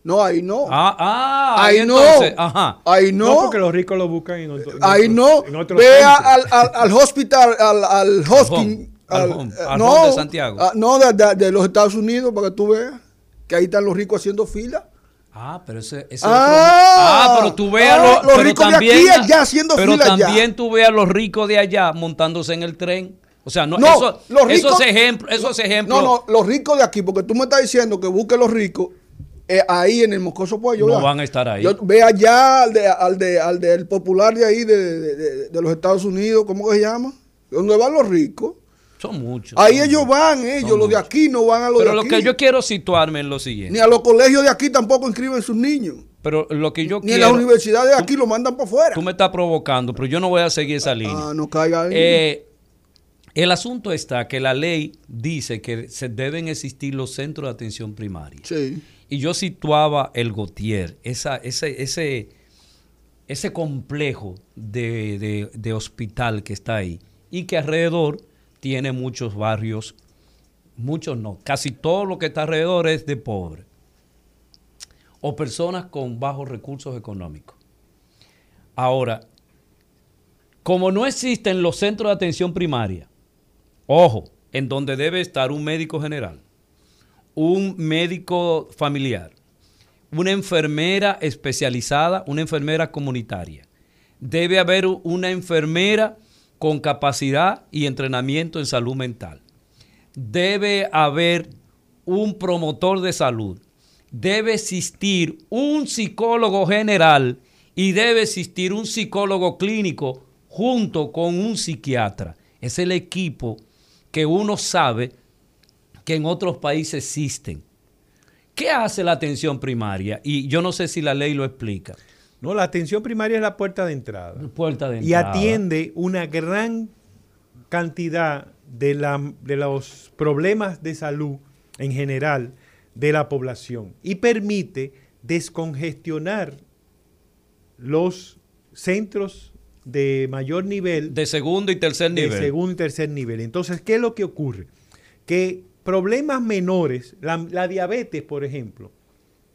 No, ahí no. Ah, ah, ahí, no. Ajá. Ahí no. No, porque los ricos lo buscan en otro. ahí no. Vea al, al, al, hospital, al, al Hoskin. Al, home, al no, de Santiago. Ah, no, de, de, los Estados Unidos, para que tú veas que ahí están los ricos haciendo fila. Ah, pero ese, ese ah, ah, pero tú veas ah, los, ricos también, de aquí allá haciendo pero fila. También tú veas los ricos de allá montándose en el tren. O sea, no, eso, los ricos, esos ejemplos, esos ejemplos. No, no, los ricos de aquí, porque tú me estás diciendo que busque los ricos eh, ahí en el Moscoso Pollo. No van a estar ahí. Yo, ve allá al, de, al, de, al del popular de ahí, de, de, los Estados Unidos, ¿cómo que se llama? Donde van los ricos. Son muchos. Ahí ellos van, ellos, los de aquí no van a los Pero de aquí. Pero lo que yo quiero situarme en lo siguiente. Ni a los colegios de aquí tampoco inscriben sus niños. Pero lo que yo Ni quiero. Ni en las universidades de aquí lo mandan para afuera. Tú me estás provocando, pero yo no voy a seguir esa línea. Ah, no caiga ahí. Eh, el asunto está que la ley dice que se deben existir los centros de atención primaria. Sí. Y yo situaba el Gautier, esa, ese, ese, ese complejo de, de, hospital que está ahí y que alrededor tiene muchos barrios, muchos no, casi todo lo que está alrededor es de pobre o personas con bajos recursos económicos. Ahora, como no existen los centros de atención primaria, ojo, en donde debe estar un médico general, un médico familiar, una enfermera especializada, una enfermera comunitaria. Debe haber una enfermera con capacidad y entrenamiento en salud mental. Debe haber un promotor de salud. Debe existir un psicólogo general y debe existir un psicólogo clínico junto con un psiquiatra. Es el equipo que uno sabe que en otros países existen. ¿Qué hace la atención primaria? Y yo no sé si la ley lo explica. No, la atención primaria es la puerta de entrada. Puerta de y atiende una gran cantidad de, de los problemas de salud en general de la población y permite descongestionar los centros de mayor nivel. De segundo y tercer nivel. De segundo y tercer nivel. Entonces, ¿qué es lo que ocurre? Que problemas menores, la, diabetes, por ejemplo,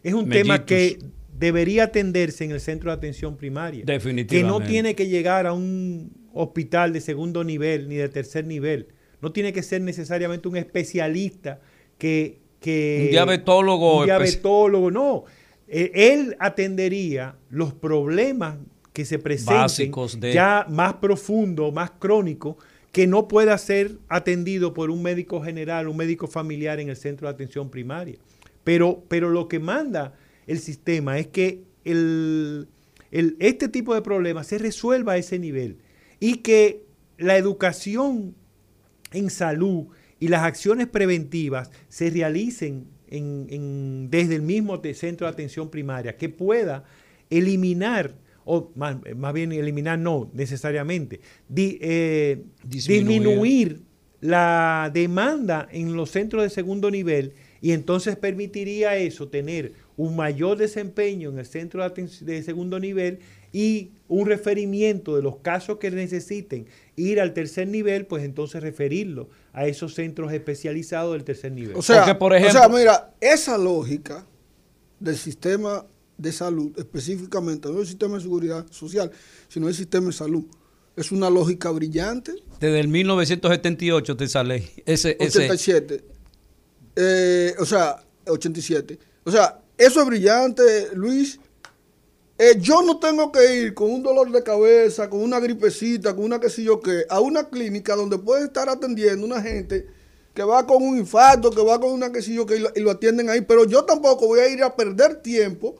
es un tema que debería atenderse en el centro de atención primaria. Definitivamente. Que no tiene que llegar a un hospital de segundo nivel ni de tercer nivel. No tiene que ser necesariamente un especialista que... que un diabetólogo. Un diabetólogo, no. E, él atendería los problemas que se presenten ya más profundos, más crónicos, que no pueda ser atendido por un médico general, un médico familiar en el centro de atención primaria. Pero, pero lo que manda el sistema es que el, este tipo de problemas se resuelva a ese nivel y que la educación en salud y las acciones preventivas se realicen desde el mismo centro de atención primaria, que pueda eliminar, o más, bien eliminar no necesariamente, eh, disminuir la demanda en los centros de segundo nivel y entonces permitiría eso tener un mayor desempeño en el centro de, segundo nivel y un referimiento de los casos que necesiten ir al tercer nivel, pues entonces referirlo a esos centros especializados del tercer nivel. O sea, por ejemplo, o sea, mira, esa lógica del sistema de salud, específicamente, no el sistema de seguridad social, sino el sistema de salud, es una lógica brillante. Desde el 1978 de esa ley. Ese, 87. Eh, o sea, 87. O sea, eso es brillante, Luis. Eh, yo no tengo que ir con un dolor de cabeza, con una gripecita, con una que sé yo qué, a una clínica donde puede estar atendiendo una gente que va con un infarto, que va con una que sé yo qué y lo, atienden ahí. Pero yo tampoco voy a ir a perder tiempo,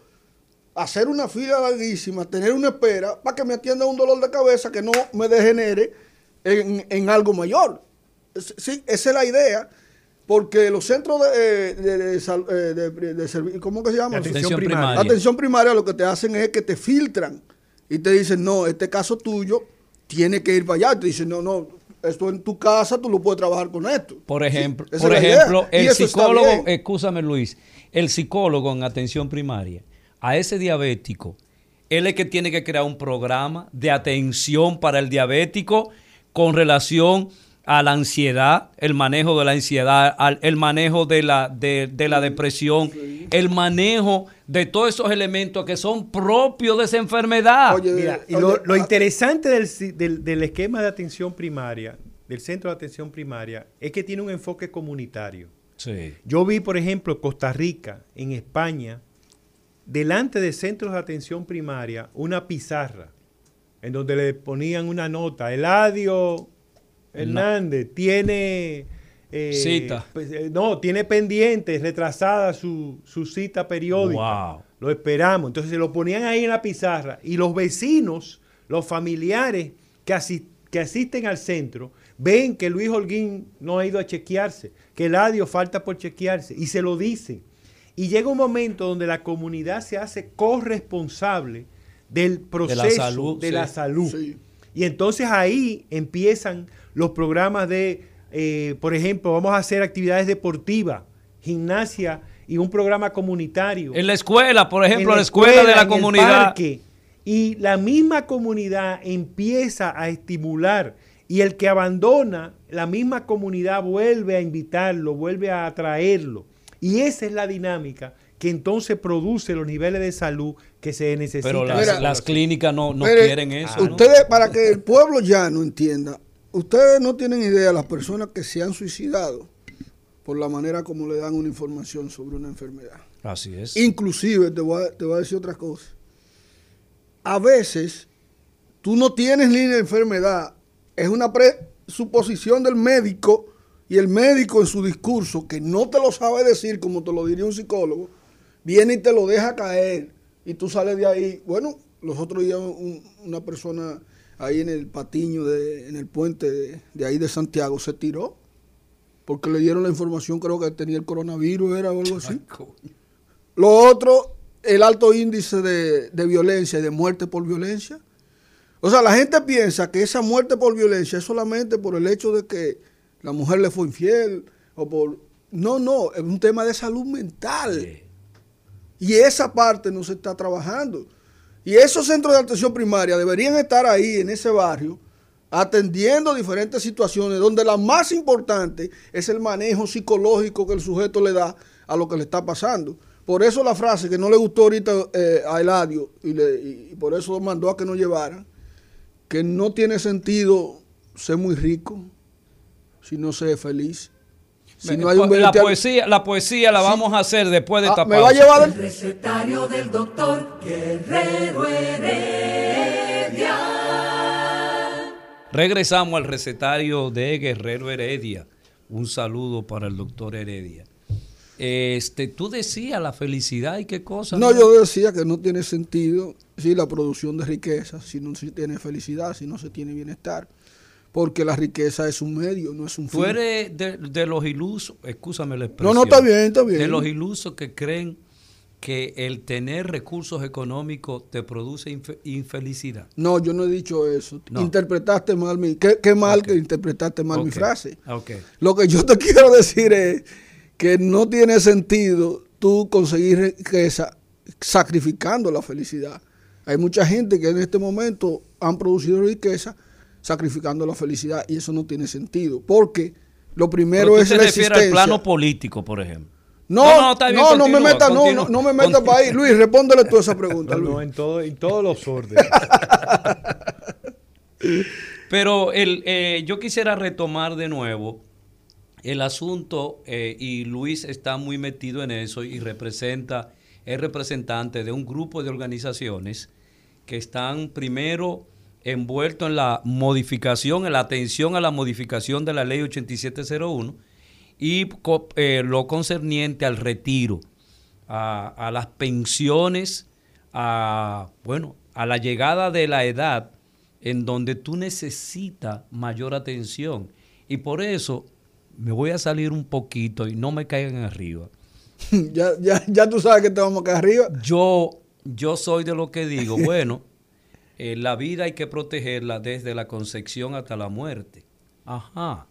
hacer una fila larguísima, tener una espera para que me atienda un dolor de cabeza que no me degenere en, en algo mayor. Sí, esa es la idea. Porque los centros de, de, eh, ¿cómo que se llama? Atención, primaria. Atención primaria lo que te hacen es que te filtran y te dicen, no, este caso tuyo tiene que ir para allá. te dicen, no, no, esto en tu casa tú lo puedes trabajar con esto. Por ejemplo, por ejemplo el psicólogo, escúchame Luis, el psicólogo en atención primaria, a ese diabético, él es que tiene que crear un programa de atención para el diabético con relación a la ansiedad, el manejo de la ansiedad, al, el manejo de la, de, la depresión, el manejo de todos esos elementos que son propios de esa enfermedad. Mira, y lo, ah, interesante del, del, esquema de atención primaria, del centro de atención primaria, es que tiene un enfoque comunitario. Sí. Yo vi, por ejemplo, Costa Rica, en España, delante de centros de atención primaria, una pizarra en donde le ponían una nota, Eladio Hernández tiene... Eh, cita. Pues, eh, no, tiene pendiente, retrasada su, cita periódica. Lo esperamos. Entonces se lo ponían ahí en la pizarra y los vecinos, los familiares que, que asisten al centro, ven que Luis Holguín no ha ido a chequearse, que Eladio falta por chequearse y se lo dicen. Y llega un momento donde la comunidad se hace corresponsable del proceso de la salud. Y entonces ahí empiezan los programas de, eh, por ejemplo, vamos a hacer actividades deportivas, gimnasia y un programa comunitario. En la escuela, por ejemplo, en la escuela, de la comunidad. y la misma comunidad empieza a estimular y el que abandona, la misma comunidad vuelve a invitarlo, vuelve a atraerlo. Y esa es la dinámica que entonces produce los niveles de salud que se necesitan. Pero las, clínicas no, quieren eso. Ustedes, para que el pueblo ya no entienda, ustedes no tienen idea las personas que se han suicidado por la manera como le dan una información sobre una enfermedad. Así es. Inclusive, te voy a, te voy a decir otra cosa. A veces, tú no tienes ni la enfermedad, es una presuposición del médico y el médico en su discurso, que no te lo sabe decir como te lo diría un psicólogo, viene y te lo deja caer y tú sales de ahí. Bueno, los otros días una persona ahí en el patiño, de, en el puente de, ahí de Santiago, se tiró porque le dieron la información, creo que tenía el coronavirus, era o algo así. Lo otro, el alto índice de, de violencia y de muerte por violencia. O sea, la gente piensa que esa muerte por violencia es solamente por el hecho de que la mujer le fue infiel o por... No, no, es un tema de salud mental. Y esa parte no se está trabajando. Y esos centros de atención primaria deberían estar ahí, en ese barrio, atendiendo diferentes situaciones, donde la más importante es el manejo psicológico que el sujeto le da a lo que le está pasando. Por eso la frase que no le gustó ahorita eh, a Eladio, y, y por eso mandó a que no llevaran, que no tiene sentido ser muy rico si no se feliz. La, poesía, la poesía la vamos a hacer después de ah, esta me va a llevar el... recetario del doctor Guerrero Heredia. Regresamos al recetario de Guerrero Heredia. Un saludo para el doctor Heredia. Este, tú decías la felicidad y qué cosa. No, yo decía que no tiene sentido, sí, la producción de riqueza, si no se tiene felicidad, si no se tiene bienestar. Porque la riqueza es un medio, no es un fin. Tú eres de, de los ilusos, escúchame la expresión. No, no, está bien, está bien. De los ilusos que creen que el tener recursos económicos te produce infe- infelicidad. No, yo no he dicho eso. No. Interpretaste mal mi... Qué, qué mal que interpretaste mal mi frase. ok. Lo que yo te [LAUGHS] quiero decir es que no tiene sentido tú conseguir riqueza sacrificando la felicidad. Hay mucha gente que en este momento han producido riqueza sacrificando la felicidad y eso no tiene sentido. Porque lo primero Pero tú es te la refieres al existencia. plano político, por ejemplo. No, No, no, no, está bien, no, me metas, no, continúa. no, no me metas para ahí. Luis, respóndele tú esa pregunta, No, Luis. no, en, todo, en todos los órdenes. [LAUGHS] Pero el, eh, yo quisiera retomar de nuevo el asunto, eh, y Luis está muy metido en eso y representa, es representante de un grupo de organizaciones que están primero envueltos en la modificación, en la atención a la modificación de la ley 8701 y eh, lo concerniente al retiro, a, a las pensiones, a, bueno, a la llegada de la edad en donde tú necesitas mayor atención. Y por eso me voy a salir un poquito y no me caigan arriba. [LAUGHS] ya, ya, ya tú sabes que te vamos acá arriba. Yo, yo soy de lo que digo, [LAUGHS] bueno, eh, la vida hay que protegerla desde la concepción hasta la muerte. Ajá.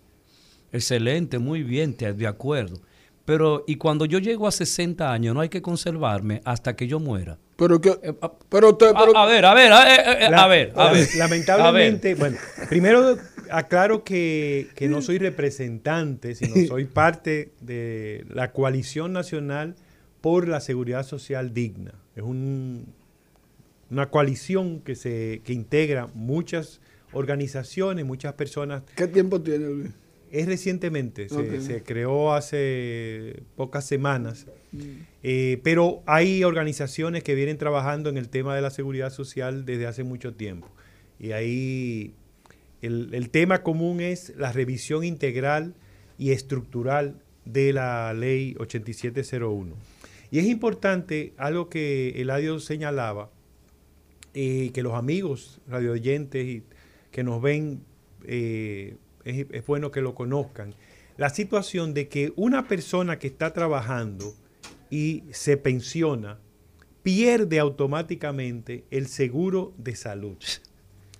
Excelente, muy bien, te de acuerdo. Pero, y cuando yo llego a 60 años, no hay que conservarme hasta que yo muera. Pero que, Eh, ah, pero te, A, pero- a ver, a ver, a, eh, a ver, a ver. Lamentablemente, bueno, primero aclaro que, que no soy representante, sino soy parte de la coalición nacional por la seguridad social digna. Es un- una coalición que se que integra muchas organizaciones, muchas personas. ¿qué tiempo tiene, Luis? Es recientemente, se, creó hace pocas semanas, eh, pero hay organizaciones que vienen trabajando en el tema de la seguridad social desde hace mucho tiempo. Y ahí el, el tema común es la revisión integral y estructural de la ley 8701. Y es importante algo que Eladio señalaba, eh, que los amigos radioyentes y que nos ven, eh, es, es bueno que lo conozcan. La situación de que una persona que está trabajando y se pensiona pierde automáticamente el seguro de salud.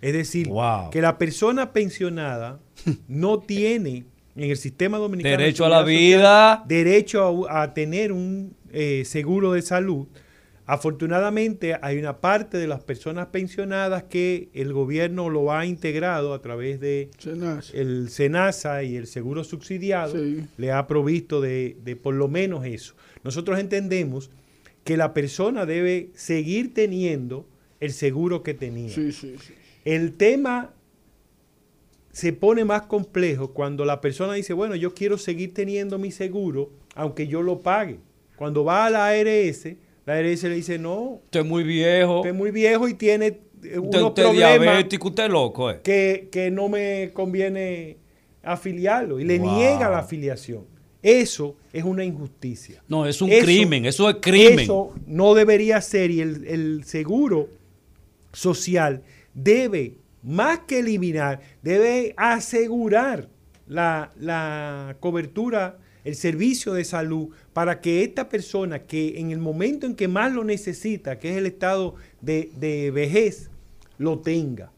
Es decir, Wow. que la persona pensionada no tiene en el sistema dominicano de Derecho a la social, vida. derecho a, a tener un eh, seguro de salud. Afortunadamente hay una parte de las personas pensionadas que el gobierno lo ha integrado a través de Cenas. el SENASA y el seguro subsidiado, Sí. le ha provisto de, de por lo menos eso. Nosotros entendemos que la persona debe seguir teniendo el seguro que tenía. Sí, sí, sí. El tema se pone más complejo cuando la persona dice, bueno, yo quiero seguir teniendo mi seguro, aunque yo lo pague. Cuando va a la ARS, la ARS le dice, no, Usted es muy viejo. usted es muy viejo y tiene eh, Usted, unos usted problemas diabético, usted es loco, ¿eh? que, que no me conviene afiliarlo y le Wow. niega la afiliación. Eso es una injusticia. No, es un Eso- crimen, eso es crimen. Eso no debería ser y el, el seguro social debe, más que eliminar, debe asegurar la, la cobertura, el servicio de salud para que esta persona que en el momento en que más lo necesita, que es el estado de, de vejez, lo tenga.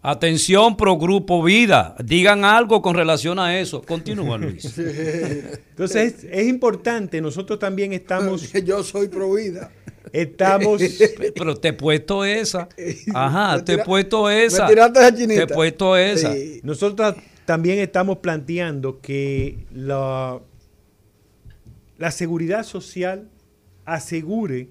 Atención pro grupo vida. Digan algo con relación a eso. Continúa, [LAUGHS] Luis. Entonces es, es importante, nosotros también estamos, [LAUGHS] Yo soy pro vida. estamos [LAUGHS] Pero te he puesto esa. Ajá, Me te he puesto esa. Me tiraste esa chinita. Te he puesto esa. Sí. Nosotros también estamos planteando que la, la seguridad social asegure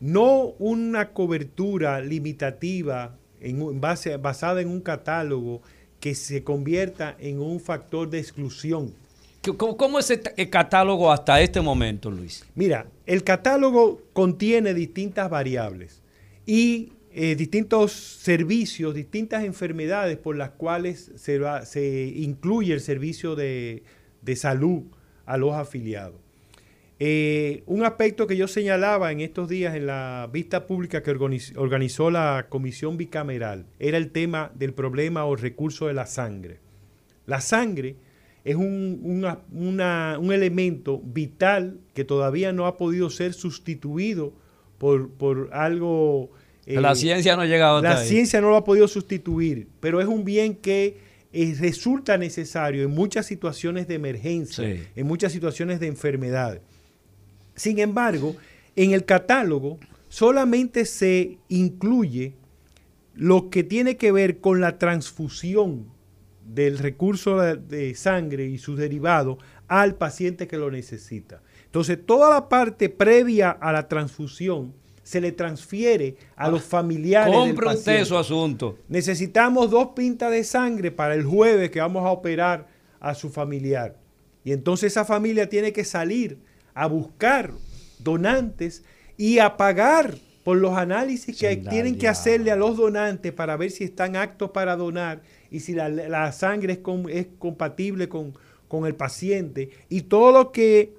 no una cobertura limitativa en, base, basada en un catálogo que se convierta en un factor de exclusión. ¿Qué- ¿Cómo, cómo es el, el catálogo hasta este momento, Luis? Mira, el catálogo contiene distintas variables y eh, distintos servicios, distintas enfermedades por las cuales se, incluye el servicio de, salud a los afiliados. Eh, un aspecto que yo señalaba en estos días en la vista pública que organizó, la comisión bicameral era el tema del problema o recurso de la sangre. La sangre es un, un elemento vital que todavía no ha podido ser sustituido por, por algo... la eh, ciencia no ha llegado La ciencia no lo ha podido sustituir, pero es un bien que eh, resulta necesario en muchas situaciones de emergencia, en muchas situaciones de enfermedad. Sin embargo, en el catálogo solamente se incluye lo que tiene que ver con la transfusión del recurso de sangre y sus derivados al paciente que lo necesita. Entonces, toda la parte previa a la transfusión se le transfiere a los familiares. Compre usted su asunto. Necesitamos dos pintas de sangre para el jueves que vamos a operar a su familiar. Y entonces esa familia tiene que salir a buscar donantes y a pagar por los análisis que tienen que hacerle a los donantes para ver si están aptos para donar y si la, sangre es, compatible con, el paciente y todo lo que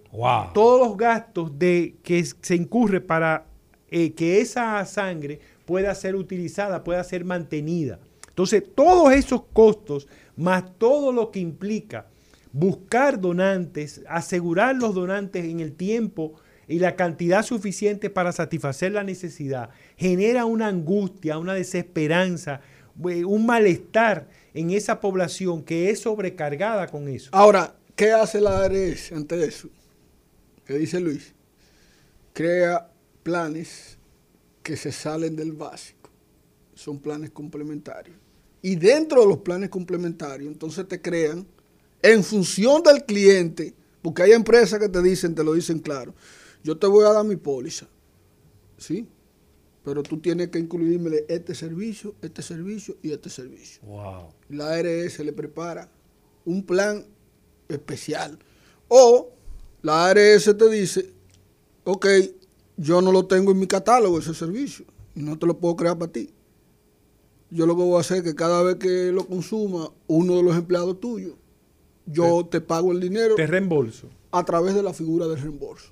todos los gastos de que se incurre para eh, que esa sangre pueda ser utilizada, pueda ser mantenida. Entonces, todos esos costos, más todo lo que implica buscar donantes, asegurar los donantes en el tiempo y la cantidad suficiente para satisfacer la necesidad, genera una angustia, una desesperanza, eh, un malestar en esa población que es sobrecargada con eso. Ahora, ¿qué hace la ARS ante eso? ¿Qué dice Luis? Crea planes que se salen del básico. Son planes complementarios. Y dentro de los planes complementarios, entonces te crean en función del cliente, porque hay empresas que te dicen, te lo dicen claro, yo te voy a dar mi póliza, ¿sí? Pero tú tienes que incluirme este servicio, este servicio y este servicio. Wow. La ARS le prepara un plan especial. O la ARS te dice, ok, yo no lo tengo en mi catálogo ese servicio y no te lo puedo crear para ti. Yo lo que voy a hacer es que cada vez que lo consuma uno de los empleados tuyos, yo te, pago el dinero. Te reembolso. A través de la figura del reembolso.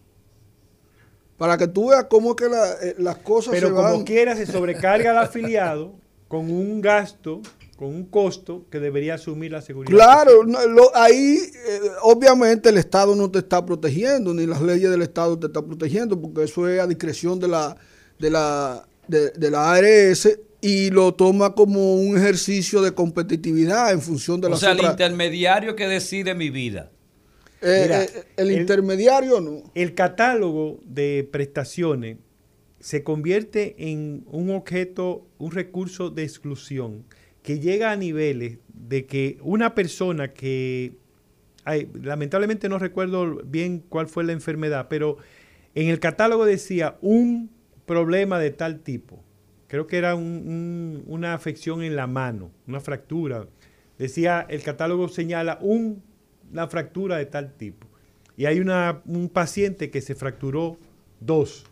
Para que tú veas cómo es que eh, las cosas Pero como quiera se sobrecarga al afiliado con un gasto, con un costo que debería asumir la seguridad. Claro, ahí eh, obviamente el Estado no te está protegiendo, ni las leyes del Estado te están protegiendo, porque eso es a discreción de la, de la, de la ARS y lo toma como un ejercicio de competitividad en función de la... O sea, el intermediario que decide mi vida. Eh, eh, el, intermediario no. El catálogo de prestaciones se convierte en un objeto, un recurso de exclusión que llega a niveles de que una persona que, lamentablemente no recuerdo bien cuál fue la enfermedad, pero en el catálogo decía un problema de tal tipo creo que era una afección en la mano, una fractura. Decía, el catálogo señala una fractura de tal tipo. Y hay un paciente que se fracturó dos.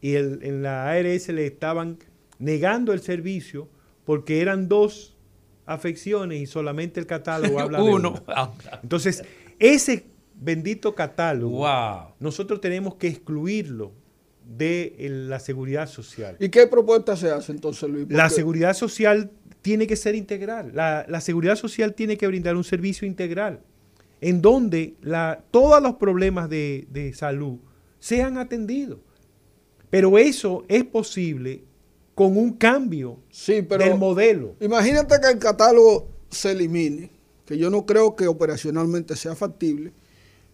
Y en la ARS le estaban negando el servicio porque eran dos afecciones y solamente el catálogo habla de uno. Entonces, ese bendito catálogo, nosotros tenemos que excluirlo de la seguridad social. ¿Y qué propuesta se hace entonces, Luis? La seguridad social tiene que ser integral. La, seguridad social tiene que brindar un servicio integral en donde la, todos los problemas de, salud sean atendidos. Pero eso es posible con un cambio del modelo. Imagínate que el catálogo se elimine, que yo no creo que operacionalmente sea factible,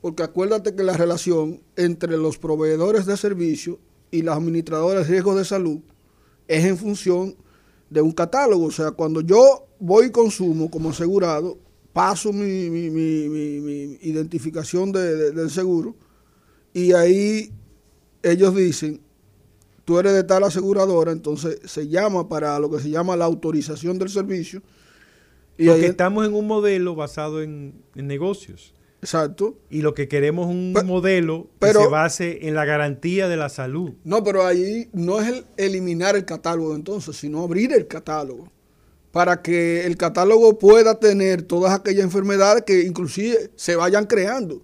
porque acuérdate que la relación entre los proveedores de servicios y los administradores de riesgos de salud es en función de un catálogo. O sea, cuando yo voy y consumo como asegurado, paso mi, identificación del seguro y ahí ellos dicen, tú eres de tal aseguradora, entonces se llama para lo que se llama la autorización del servicio. Y Porque estamos en un modelo basado en negocios. Exacto. Y lo que queremos es un modelo que se base en la garantía de la salud. No, pero ahí no es el eliminar el catálogo entonces, sino abrir el catálogo para que el catálogo pueda tener todas aquellas enfermedades que inclusive se vayan creando.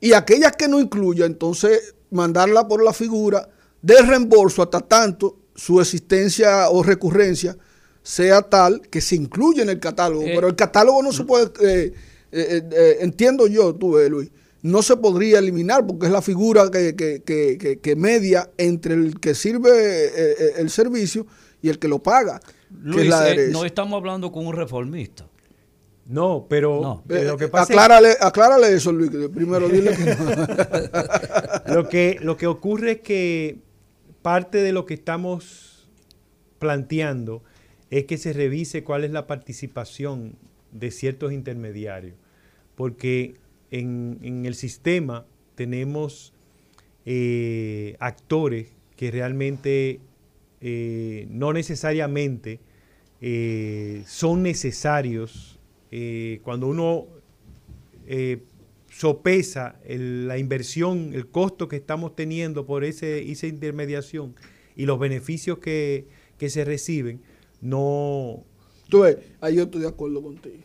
Y aquellas que no incluya, entonces mandarla por la figura de reembolso hasta tanto su existencia o recurrencia sea tal que se incluya en el catálogo. Eh, Pero el catálogo no se puede, eh, eh, eh, entiendo yo, tú ves, Luis, no se podría eliminar porque es la figura que, que, que, que media entre el que sirve eh, el servicio y el que lo paga. Luis, es la eh, ARS. no estamos hablando con un reformista. No, pero No. eh, lo que pasa es- aclárale, aclárale eso, Luis. Primero dile que no. [LAUGHS] lo que, lo que ocurre es que parte de lo que estamos planteando es que se revise cuál es la participación de ciertos intermediarios, porque en, el sistema tenemos eh, actores que realmente eh, no necesariamente eh, son necesarios cuando uno sopesa el- la inversión, el costo que estamos teniendo por ese, esa intermediación y los beneficios que, que se reciben, no... Tú ves, ahí yo estoy de acuerdo contigo.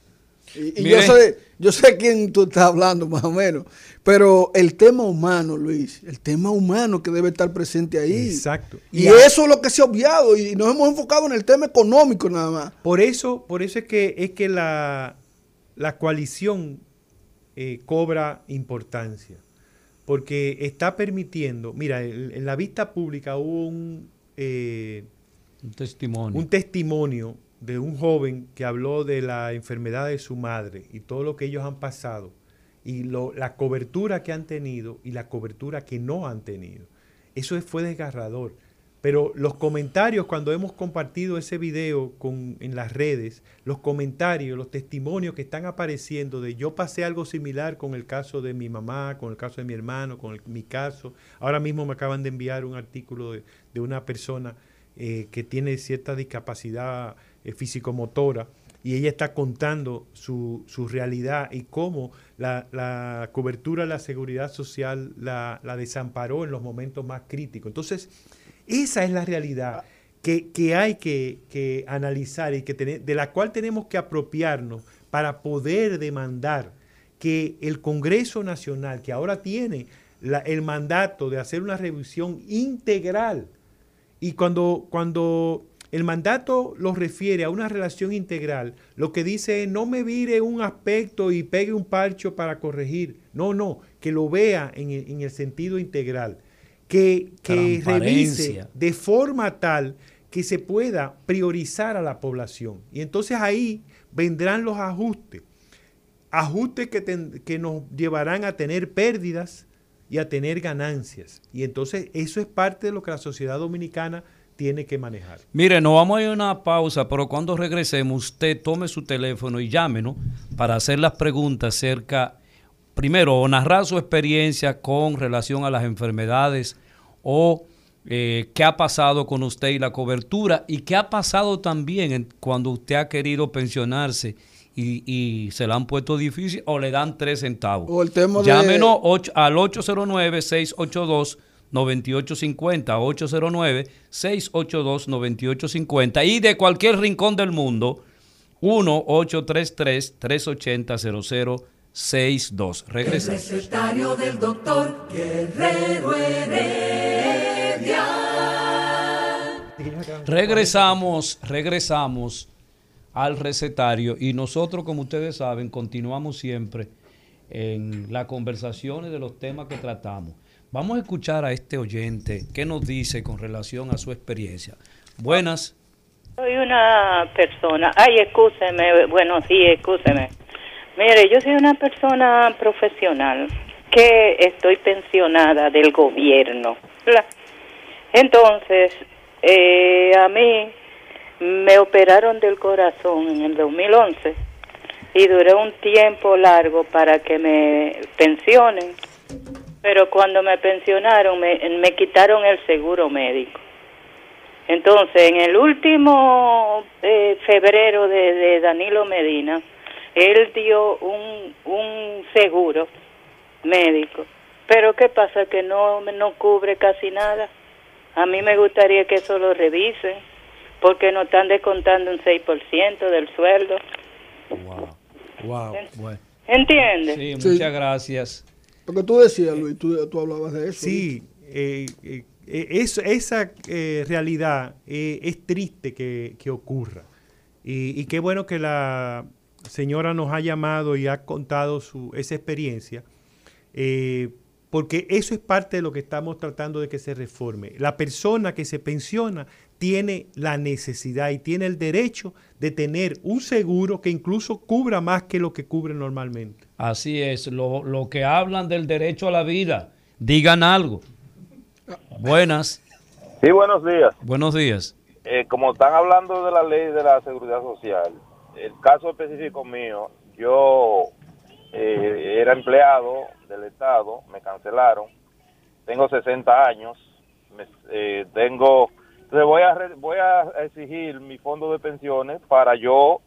Y, y yo, sé, yo sé quién tú estás hablando, más o menos. Pero el tema humano, Luis, el tema humano que debe estar presente ahí. Exacto. Y, Y a- eso es lo que se ha obviado. Y nos hemos enfocado en el tema económico nada más. Por eso, por eso es que, es que la, la coalición eh, cobra importancia, porque está permitiendo, mira, en, en la vista pública hubo un... eh, Un testimonio. un testimonio de un joven que habló de la enfermedad de su madre y todo lo que ellos han pasado y lo- la cobertura que han tenido y la cobertura que no han tenido. Eso es- fue desgarrador. Pero los comentarios, cuando hemos compartido ese video con, en las redes, los comentarios, los testimonios que están apareciendo de yo pasé algo similar con el caso de mi mamá, con el caso de mi hermano, con mi caso. Ahora mismo me acaban de enviar un artículo de, una persona eh, que tiene cierta discapacidad eh, físico-motora y ella está contando su, su realidad y cómo la, la cobertura de la seguridad social la desamparó en los momentos más críticos. Entonces, esa es la realidad que, que hay que, que analizar y que tener, de la cual tenemos que apropiarnos para poder demandar que el Congreso Nacional, que ahora tiene el mandato de hacer una revisión integral, y cuando, cuando el mandato lo refiere a una relación integral, lo que dice es no me vire un aspecto y pegue un parcho para corregir. No, no, que lo vea en el sentido integral. Que, que revise de forma tal que se pueda priorizar a la población. Y entonces ahí vendrán los ajustes. Ajustes que, ten- que nos llevarán a tener pérdidas y a tener ganancias. Y entonces eso es parte de lo que la sociedad dominicana tiene que manejar. Mire, nos vamos a ir a una pausa, pero cuando regresemos, usted tome su teléfono y llámenos para hacer las preguntas acerca, primero, o narrar su experiencia con relación a las enfermedades o eh, qué ha pasado con usted y la cobertura y qué ha pasado también en- cuando usted ha querido pensionarse y, y se la han puesto difícil o le dan tres centavos. O el tema de- Llámenos ocho- al 809-682-9850, 809-682-9850 y de cualquier rincón del mundo, 1-833-380-0062. El Regresa. recetario del doctor Guerrero Heredia. Regresamos, regresamos al recetario y nosotros, como ustedes saben, continuamos siempre en las conversaciones de los temas que tratamos. Vamos a escuchar a este oyente qué nos dice con relación a su experiencia. Buenas. Soy una persona, ay, excúseme, bueno, sí, excúseme. Mire, yo soy una persona profesional que estoy pensionada del gobierno. Entonces, eh, a mí me operaron del corazón en el 2011 y duré un tiempo largo para que me pensionen, pero cuando me pensionaron me, me quitaron el seguro médico. Entonces, en el último eh, febrero de, de Danilo Medina, él dio un, un seguro médico. Pero ¿qué pasa? Que no, no cubre casi nada. A mí me gustaría que eso lo revisen, porque nos están descontando un 6% del sueldo. Wow. Wow. Bueno. ¿Entiendes? Sí, Sí. muchas gracias. Porque tú decías, Luis, tú, tú hablabas de eso. Sí, eh, eh, eh, eso- esa eh, realidad eh, es triste que, que ocurra. Y, y qué bueno que la señora nos ha llamado y ha contado su, esa experiencia, eh, porque eso es parte de lo que estamos tratando de que se reforme. La persona que se pensiona tiene la necesidad y tiene el derecho de tener un seguro que incluso cubra más que lo que cubre normalmente. Así es, lo, lo que hablan del derecho a la vida, digan algo. Buenas, Sí, buenos días. buenos días. Eh, como están hablando de la ley de la seguridad social, el caso específico mío, yo eh, era empleado del Estado, me cancelaron, tengo 60 años, me- eh, tengo, entonces voy a, re- voy a exigir mi fondo de pensiones para yo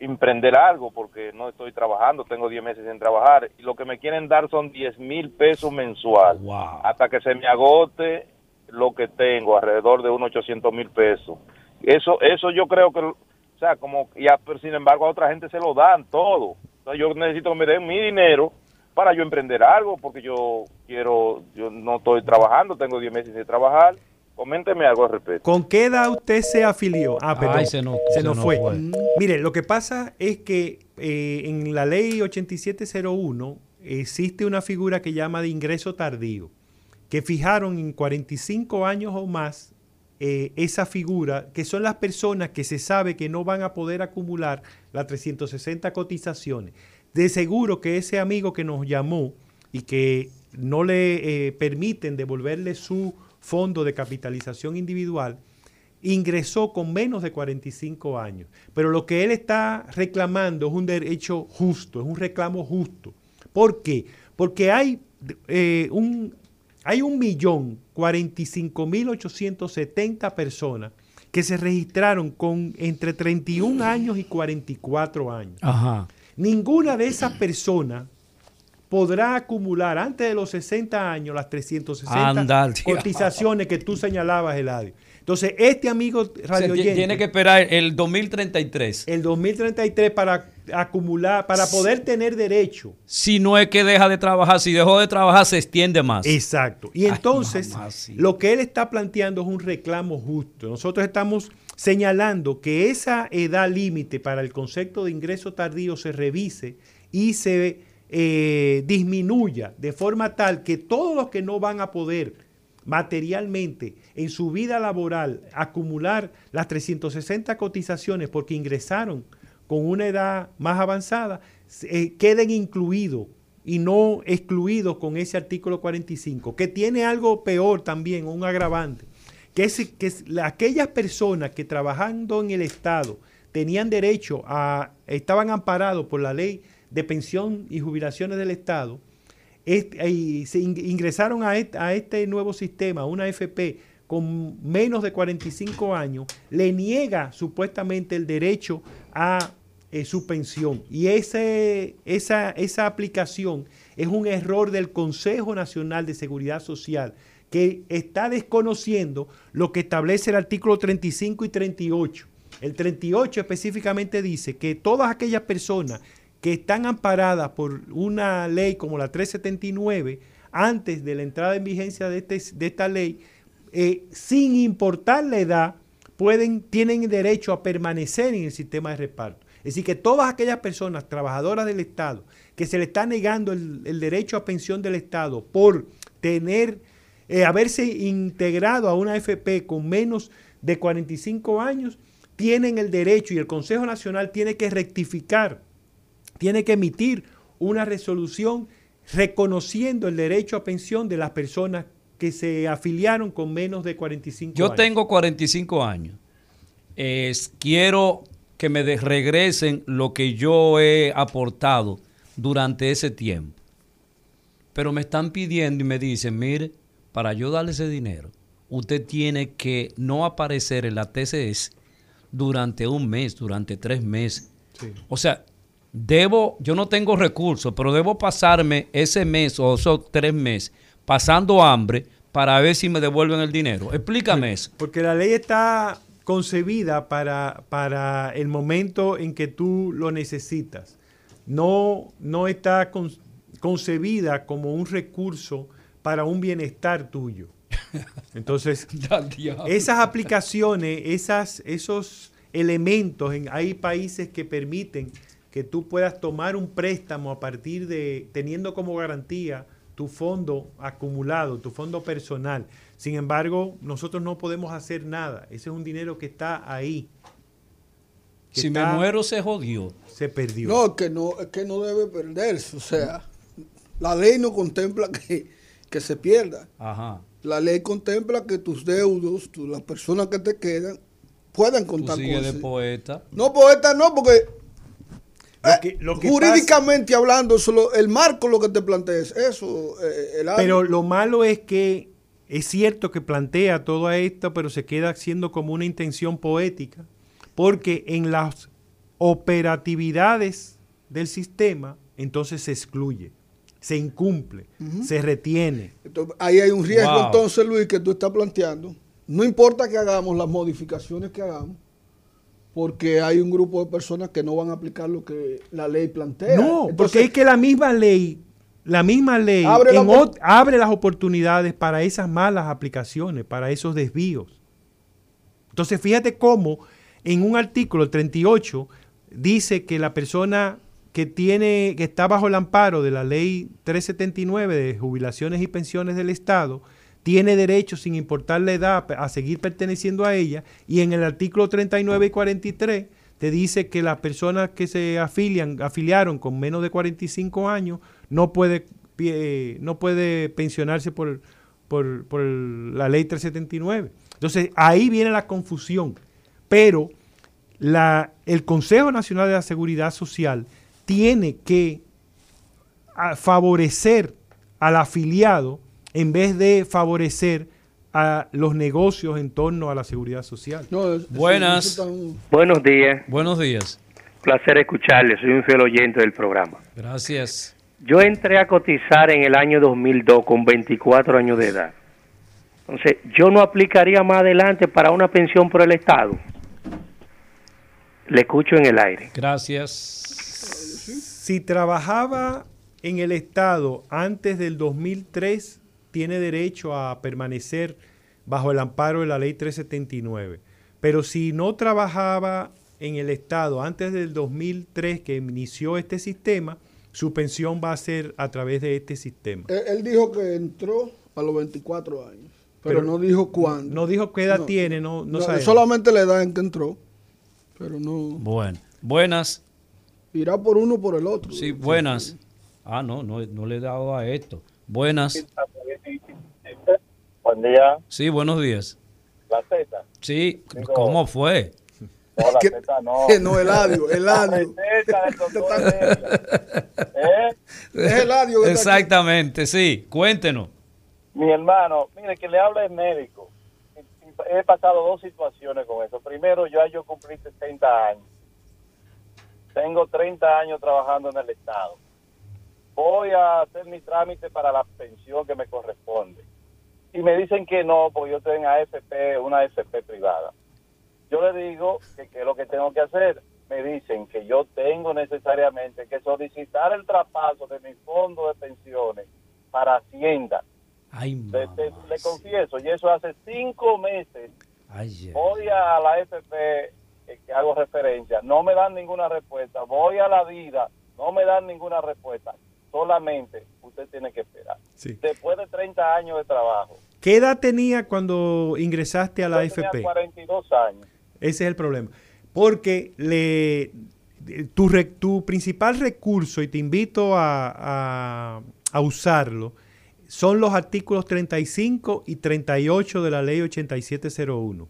emprender algo, porque no estoy trabajando, tengo 10 meses sin trabajar, y lo que me quieren dar son 10 mil pesos mensual Wow. hasta que se me agote lo que tengo, alrededor de unos 800 mil pesos. Eso, eso yo creo que, o sea, como, ya, pero sin embargo a otra gente se lo dan todo. Yo necesito que me den mi dinero para yo emprender algo, porque yo quiero, yo no estoy trabajando, tengo 10 meses sin trabajar. Coménteme algo al respecto. ¿Con qué edad usted se afilió? Ah, perdón. Ay, se nos- se se nos nos fue. fue. Mire, lo que pasa es que eh, en la ley 8701 existe una figura que llama de ingreso tardío, que fijaron en 45 años o más eh, esa figura, que son las personas que se sabe que no van a poder acumular las 360 cotizaciones. De seguro que ese amigo que nos llamó y que no le eh, permiten devolverle su fondo de capitalización individual, ingresó con menos de 45 años. Pero lo que él está reclamando es un derecho justo, es un reclamo justo. ¿Por qué? Porque hay, eh, un, hay un millón 45 mil 870 personas que se registraron con entre 31 años y 44 años. Ajá. Ninguna de esas personas podrá acumular antes de los 60 años las 360 Anda, tío. cotizaciones que tú señalabas, Eladio. Entonces, este amigo radio ti- tiene que esperar el 2033. el 2033 para acumular, para poder tener derecho. Si no es que deja de trabajar, si dejó de trabajar se extiende más. Exacto. Y Ay, entonces, lo que él está planteando es un reclamo justo. Nosotros estamos señalando que esa edad límite para el concepto de ingreso tardío se revise y se eh, disminuya de forma tal que todos los que no van a poder materialmente en su vida laboral acumular las 360 cotizaciones porque ingresaron con una edad más avanzada, eh, queden incluidos y no excluidos con ese artículo 45, que tiene algo peor también, un agravante, que es que aquellas personas que trabajando en el Estado tenían derecho a, estaban amparados por la ley de pensión y jubilaciones del Estado, este- y se ing- ingresaron a este, este nuevo sistema, una FP con menos de 45 años, le niega supuestamente el derecho a eh, su pensión. Y esa, esa aplicación es un error del Consejo Nacional de Seguridad Social que está desconociendo lo que establece el artículo 35 y 38. El 38 específicamente dice que todas aquellas personas que están amparadas por una ley como la 379, antes de la entrada en vigencia de, este- de esta ley, eh, sin importar la edad, pueden, tienen derecho a permanecer en el sistema de reparto. Es decir, que todas aquellas personas trabajadoras del Estado que se le está negando el, el derecho a pensión del Estado por tener, eh, haberse integrado a una FP con menos de 45 años, tienen el derecho y el Consejo Nacional tiene que rectificar tiene que emitir una resolución reconociendo el derecho a pensión de las personas que se afiliaron con menos de 45 Yo años. tengo 45 años. Quiero que me regresen lo que yo he aportado durante ese tiempo. Pero me están pidiendo y me dicen, mire, para yo darle ese dinero, usted tiene que no aparecer en la TCS durante un mes, durante tres meses. O sea, debo, yo no tengo recursos, pero debo pasarme ese mes o esos tres meses pasando hambre para ver si me devuelven el dinero. Explícame eso. Porque la ley está concebida para, para el momento en que tú lo necesitas. No, no está con- concebida como un recurso para un bienestar tuyo. [LAUGHS] Entonces, esas aplicaciones, esas, esos elementos, en, hay países que permiten que tú puedas tomar un préstamo a partir de, teniendo como garantía tu fondo acumulado, tu fondo personal. Sin embargo, nosotros no podemos hacer nada. Ese es un dinero que está ahí. si me muero, se jodió. Se perdió. No, que no, es que no debe perderse. O sea, la ley no contempla que, que se pierda. Ajá. La ley contempla que tus deudos, las personas que te quedan, puedan contar con de poeta. No, poeta no, porque eh, jurídicamente hablando, solo el marco lo que te plantea es eso. Eh, pero lo malo es que es cierto que plantea todo esto, pero se queda siendo como una intención poética, porque en las operatividades del sistema, entonces se excluye se incumple, se retiene. ahí hay un riesgo entonces, Luis, que tú estás planteando. No importa que hagamos las modificaciones que hagamos, porque hay un grupo de personas que no van a aplicar lo que la ley plantea. No, porque es que la misma ley, la misma ley abre, abre las oportunidades para esas malas aplicaciones, para esos desvíos. Entonces, fíjate cómo en un artículo 38 dice que la persona que tiene que está bajo el amparo de la ley 379 de jubilaciones y pensiones del Estado tiene derecho sin importar la edad a seguir perteneciendo a ella y en el artículo 39 y 43 te dice que las personas que se afilian afiliaron con menos de 45 años no puede no puede pensionarse por, por, por la ley 379. Entonces ahí viene la confusión, pero la, el Consejo Nacional de la Seguridad Social tiene que favorecer al afiliado en vez de favorecer a los negocios en torno a la seguridad social. Buenas. Buenos días. Buenos días. Placer escucharle, soy un fiel oyente del programa. Gracias. Yo entré a cotizar en el año 2002 con 24 años de edad. Entonces, yo no aplicaría más adelante para una pensión por el Estado. Le escucho en el aire. Gracias si trabajaba en el Estado antes del 2003, tiene derecho a permanecer bajo el amparo de la ley 379. Pero si no trabajaba en el Estado antes del 2003 que inició este sistema, su pensión va a ser a través de este sistema. Él, dijo que entró a los 24 años, pero, no dijo cuándo. No dijo qué edad tiene, no, no, Solamente la edad en que entró, pero no. Bueno, buenas irá por uno o por el otro. Sí, buenas. Ah, no, no, no le he dado a esto. Buenas. Buen día. Sí, buenos días. La Z. Sí, ¿cómo fue? No, la Z no. [LAUGHS] no, Eladio, Eladio. [LAUGHS] ¿Eh? Es Eladio. Exactamente, sí. Cuéntenos. Mi hermano, mire, que le habla el médico. He pasado dos situaciones con eso. Primero, yo, yo cumplí 60 años tengo 30 años trabajando en el Estado. Voy a hacer mi trámite para la pensión que me corresponde. Y me dicen que no, porque yo tengo AFP, una AFP privada. Yo le digo que qué es lo que tengo que hacer. Me dicen que yo tengo necesariamente que solicitar el traspaso de mi fondo de pensiones para Hacienda. Ay, le, le, confieso, y eso hace cinco meses. voy a la AFP que hago referencia, no me dan ninguna respuesta, voy a la vida, no me dan ninguna respuesta, solamente usted tiene que esperar. Después de 30 años de trabajo. ¿Qué edad tenía cuando ingresaste a la AFP? Tenía 42 años. Ese es el problema. Porque le, tu, tu principal recurso, y te invito a, a usarlo, son los artículos 35 y 38 de la ley 8701.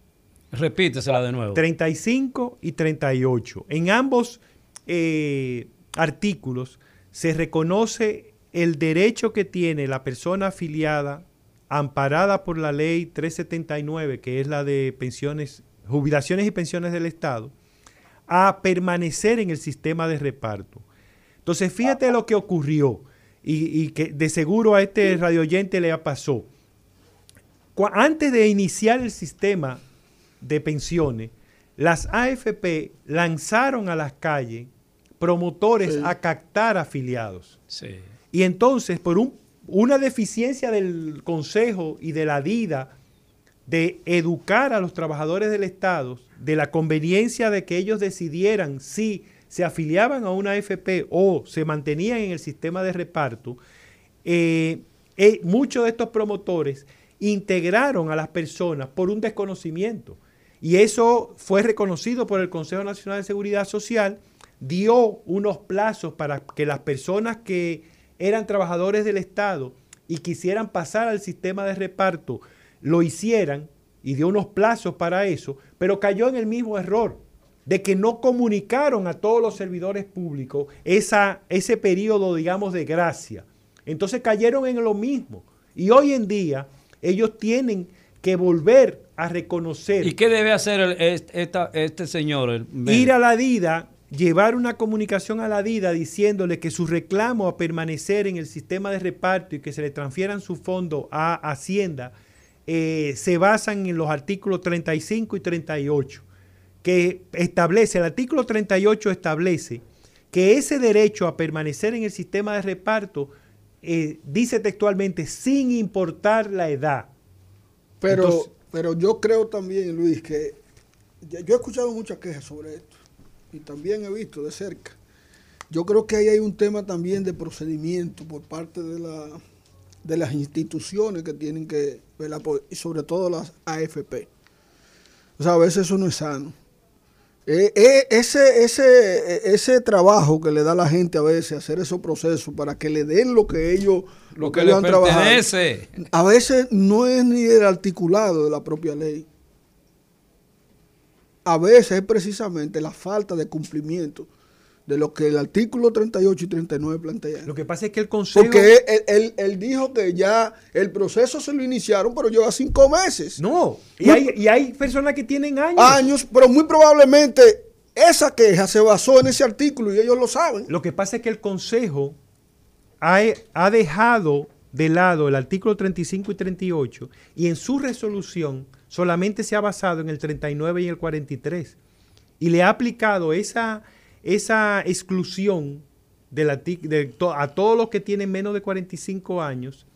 Repítesela de nuevo. 35 y 38. En ambos eh, artículos se reconoce el derecho que tiene la persona afiliada amparada por la ley 379, que es la de pensiones, jubilaciones y pensiones del Estado, a permanecer en el sistema de reparto. Entonces, fíjate lo que ocurrió y, y que de seguro a este radio oyente le pasó. Antes de iniciar el sistema de pensiones, las AFP lanzaron a las calles promotores a captar afiliados. Y entonces, por un, una deficiencia del Consejo y de la DIDA de educar a los trabajadores del Estado de la conveniencia de que ellos decidieran si se afiliaban a una AFP o se mantenían en el sistema de reparto, eh, eh, muchos de estos promotores integraron a las personas por un desconocimiento. Y eso fue reconocido por el Consejo Nacional de Seguridad Social, dio unos plazos para que las personas que eran trabajadores del Estado y quisieran pasar al sistema de reparto lo hicieran y dio unos plazos para eso, pero cayó en el mismo error de que no comunicaron a todos los servidores públicos esa, ese periodo, digamos, de gracia. Entonces cayeron en lo mismo. Y hoy en día ellos tienen que volver a reconocer. ¿Y qué debe hacer este señor? Ir a la DIDA, llevar una comunicación a la DIDA diciéndole que su reclamo a permanecer en el sistema de reparto y que se le transfieran su fondo a Hacienda eh, se basan en los artículos 35 y 38 que establece, el artículo 38 establece que ese derecho a permanecer en el sistema de reparto eh, dice textualmente sin importar la edad. Pero, pero yo creo también, Luis, que yo he escuchado muchas quejas sobre esto y también he visto de cerca. Yo creo que ahí hay un tema también de procedimiento por parte de, la, de las instituciones que tienen que velar y sobre todo las AFP. O sea, a veces eso no es sano. Eh, eh, ese, ese, ese trabajo que le da la gente a veces, hacer esos procesos para que le den lo que ellos, lo, que, les pertenece. a veces no es ni el articulado de la propia ley. A veces es precisamente la falta de cumplimiento de lo que el artículo 38 y 39 plantea. Lo que pasa es que el Consejo... Porque él, dijo que ya el proceso se lo iniciaron, pero lleva cinco meses. No, y, hay, y hay personas que tienen años. Años, pero muy probablemente esa queja se basó en ese artículo y ellos lo saben. Lo que pasa es que el Consejo ha, ha dejado de lado el artículo 35 y 38 y en su resolución solamente se ha basado en el 39 y el 43 y le ha aplicado esa esa exclusión de la, de a todos los que tienen menos de 45 años,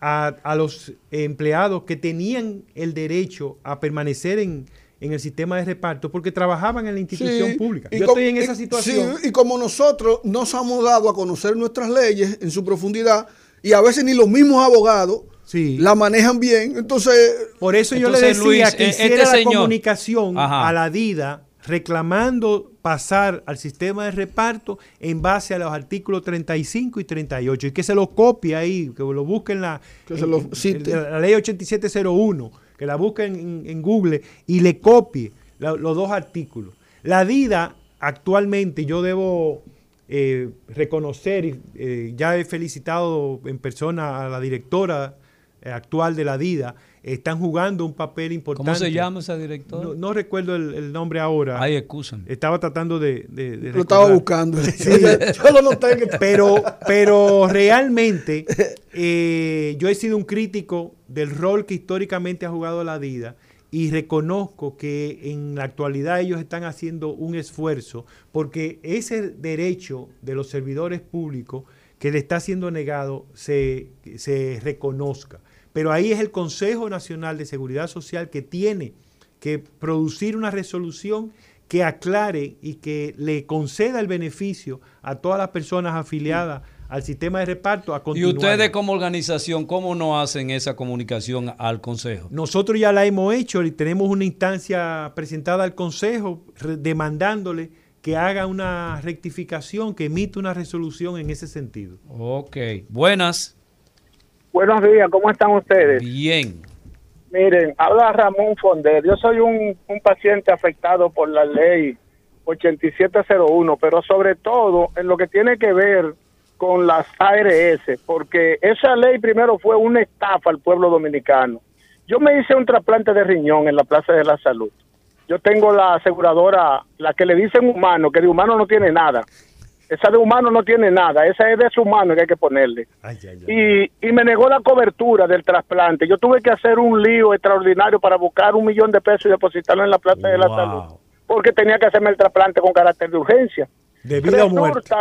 a, los empleados que tenían el derecho a permanecer en, el sistema de reparto porque trabajaban en la institución pública. Yo estoy en esa situación. y como nosotros nos hemos dado a conocer nuestras leyes en su profundidad y a veces ni los mismos abogados la manejan bien, entonces... Por eso yo le decía que e-, hiciera este la comunicación a la DIDA reclamando pasar al sistema de reparto en base a los artículos 35 y 38 y que se lo copie ahí, que lo busquen la, la ley 8701, que la busquen en, Google y le copie los dos artículos. La DIDA actualmente yo debo eh, reconocer, eh, ya he felicitado en persona a la directora eh, actual de la DIDA, están jugando un papel importante. ¿Cómo se llama esa directora? No, recuerdo el, nombre ahora. Ay, excusan. Estaba tratando de... lo estaba buscando. [LAUGHS] yo lo noté. [LAUGHS] Pero, [LAUGHS] pero realmente eh, yo he sido un crítico del rol que históricamente ha jugado la DIDA y reconozco que en la actualidad ellos están haciendo un esfuerzo porque ese derecho de los servidores públicos que le está siendo negado se, se reconozca. Pero ahí es el Consejo Nacional de Seguridad Social que tiene que producir una resolución que aclare y que le conceda el beneficio a todas las personas afiliadas al sistema de reparto a continuar. ¿Y ustedes como organización cómo no hacen esa comunicación al Consejo? Nosotros ya la hemos hecho y tenemos una instancia presentada al Consejo demandándole que haga una rectificación, que emita una resolución en ese sentido. Ok, buenas. Buenos días, ¿cómo están ustedes? Bien. Miren, habla Ramón Fonder. Yo soy un, paciente afectado por la ley 8701, pero sobre todo en lo que tiene que ver con las ARS, porque esa ley primero fue una estafa al pueblo dominicano. Yo me hice un trasplante de riñón en la Plaza de la Salud. Yo tengo la aseguradora, la que le dicen humano, que de humano no tiene nada. Esa de humano no tiene nada, esa es de su humano que hay que ponerle. Y, y me negó la cobertura del trasplante. Yo tuve que hacer un lío extraordinario para buscar un millón de pesos y depositarlo en la Plaza de la Salud. Porque tenía que hacerme el trasplante con carácter de urgencia. ¿De vida o muerte?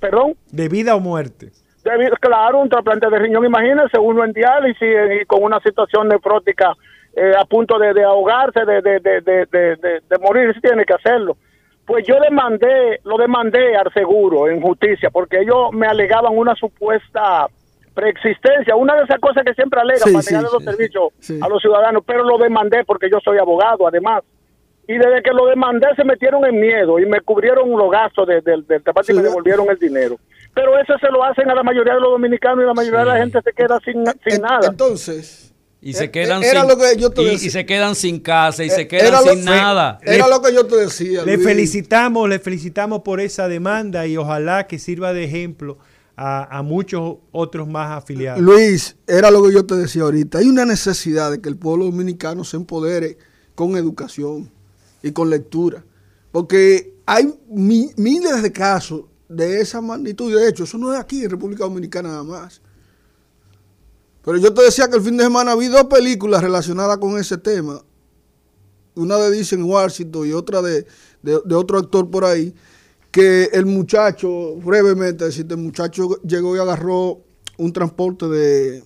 ¿Perdón? ¿De vida o muerte? Claro, un trasplante de riñón, imagínense, uno en diálisis eh, y con una situación nefrótica eh, a punto de, de ahogarse, de, de, de, morir, tiene que hacerlo. Pues yo demandé, lo demandé al seguro en justicia, porque ellos me alegaban una supuesta preexistencia, una de esas cosas que siempre alegan Sí, para sí, negarle los servicios a los ciudadanos, pero lo demandé porque yo soy abogado, además. Y desde que lo demandé se metieron en miedo y me cubrieron los gastos de- del del trasplante y me devolvieron el dinero. Pero eso se lo hacen a la mayoría de los dominicanos y la mayoría de la gente se queda sin, sin En- nada. Entonces, Y se quedan era sin, lo que yo te y, decía. y se quedan sin casa y eh, se quedan era lo- sin nada. Era lo que yo te decía. Le Luis. felicitamos, le felicitamos por esa demanda y ojalá que sirva de ejemplo a, a muchos otros más afiliados. Luis, era lo que yo te decía ahorita. Hay una necesidad de que el pueblo dominicano se empodere con educación y con lectura. Porque hay mi- miles de casos de esa magnitud. De hecho, eso no es aquí en República Dominicana nada más. Pero yo te decía que el fin de semana vi dos películas relacionadas con ese tema. Una de Dicen Washington y otra de, de- de otro actor por ahí. Que el muchacho, brevemente decirte, el muchacho llegó y agarró un transporte de,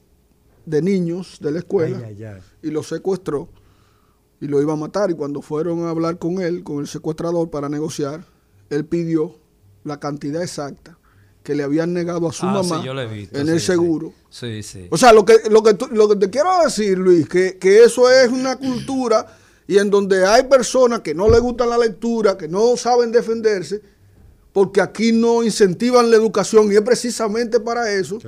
de niños de la escuela Ay, ay, ay. y lo secuestró y lo iba a matar. Y cuando fueron a hablar con él, con el secuestrador para negociar, él pidió la cantidad exacta que le habían negado a su Ah, mamá sí, yo lo he visto, en sí, el seguro. Sí, sí. O sea, lo que, lo que, lo que te quiero decir, Luis, que, que eso es una cultura y en donde hay personas que no les gusta la lectura, que no saben defenderse, porque aquí no incentivan la educación y es precisamente para eso,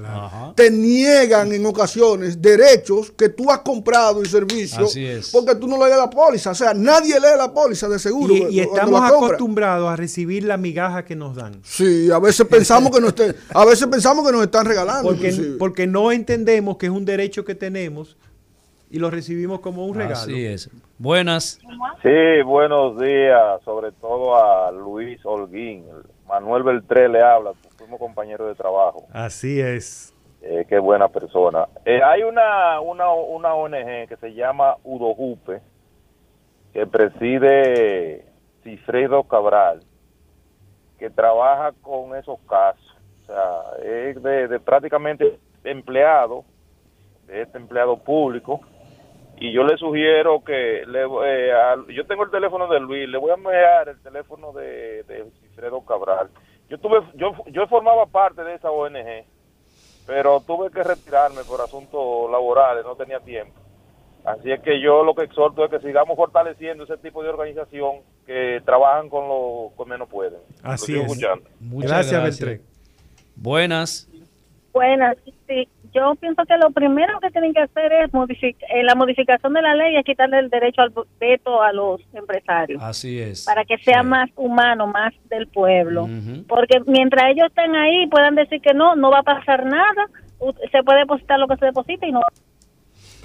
te niegan en ocasiones derechos que tú has comprado y servicios porque tú no lees la póliza. O sea, nadie lee la póliza de seguro. Y, estamos acostumbrados a recibir la migaja que nos dan. Sí, a veces pensamos que nos estén- [LAUGHS] a veces pensamos que nos están regalando. Porque, porque no entendemos que es un derecho que tenemos y lo recibimos como un regalo. Así es. Buenas. Sí, buenos días, sobre todo a Luis Holguín. Manuel Beltré le habla, fuimos compañeros de trabajo. Así es. Eh, qué buena persona. Eh, hay una, una, una ONG que se llama Udojupe, que preside Cifredo Cabral, que trabaja con esos casos. O sea, es de, de prácticamente empleado, de este empleado público. Y yo le sugiero que, le, eh, al- yo tengo el teléfono de Luis, le voy a enviar el teléfono de, de Cifredo Cabral. Yo tuve, yo, yo formaba parte de esa ONG, pero tuve que retirarme por asuntos laborales, no tenía tiempo. Así es que yo lo que exhorto es que sigamos fortaleciendo ese tipo de organización que trabajan con los que menos pueden. Así es. Muchas Gracias, gracias. Beltré. Buenas. Buenas, sí. Yo pienso que lo primero que tienen que hacer es modificar, en la modificación de la ley es quitarle el derecho al veto a los empresarios Así es. para que sea Sí. más humano, más del pueblo. Porque mientras ellos estén ahí puedan decir que no, no va a pasar nada, u- se puede depositar lo que se deposita y no.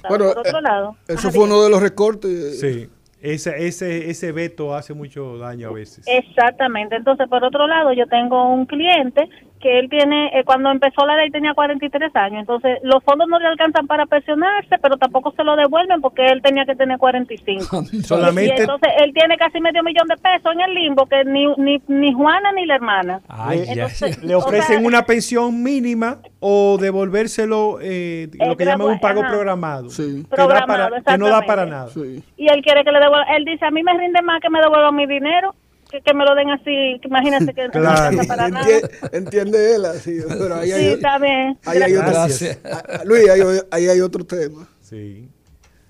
Bueno, Por otro eh, lado, Eso fue uno de los recortes. Sí. Ese, ese, ese veto hace mucho daño a veces. Exactamente. Entonces, por otro lado, yo tengo un cliente que él tiene, eh, cuando empezó la ley tenía 43 años, entonces los fondos no le alcanzan para pensionarse, pero tampoco se lo devuelven porque él tenía que tener 45. [LAUGHS] Solamente- Y entonces él tiene casi medio millón de pesos en el limbo que ni, ni, ni Juana ni la hermana. Ay, ya, Entonces, ya. Le ofrecen o sea, una pensión mínima o devolvérselo, eh, lo que llaman un pago ajá. programado. Sí. Que, da Programado, para, que no da para nada. Sí. Y él quiere que le devuelvan, él dice, a mí me rinde más que me devuelvan mi dinero, que, que me lo den así, que imagínate que no Claro. alcanza para nada. Enti- entiende él así, pero ahí hay, Sí, está bien. ahí hay otro, Gracias. Ah, Luis, ahí, ahí hay otro tema. Sí.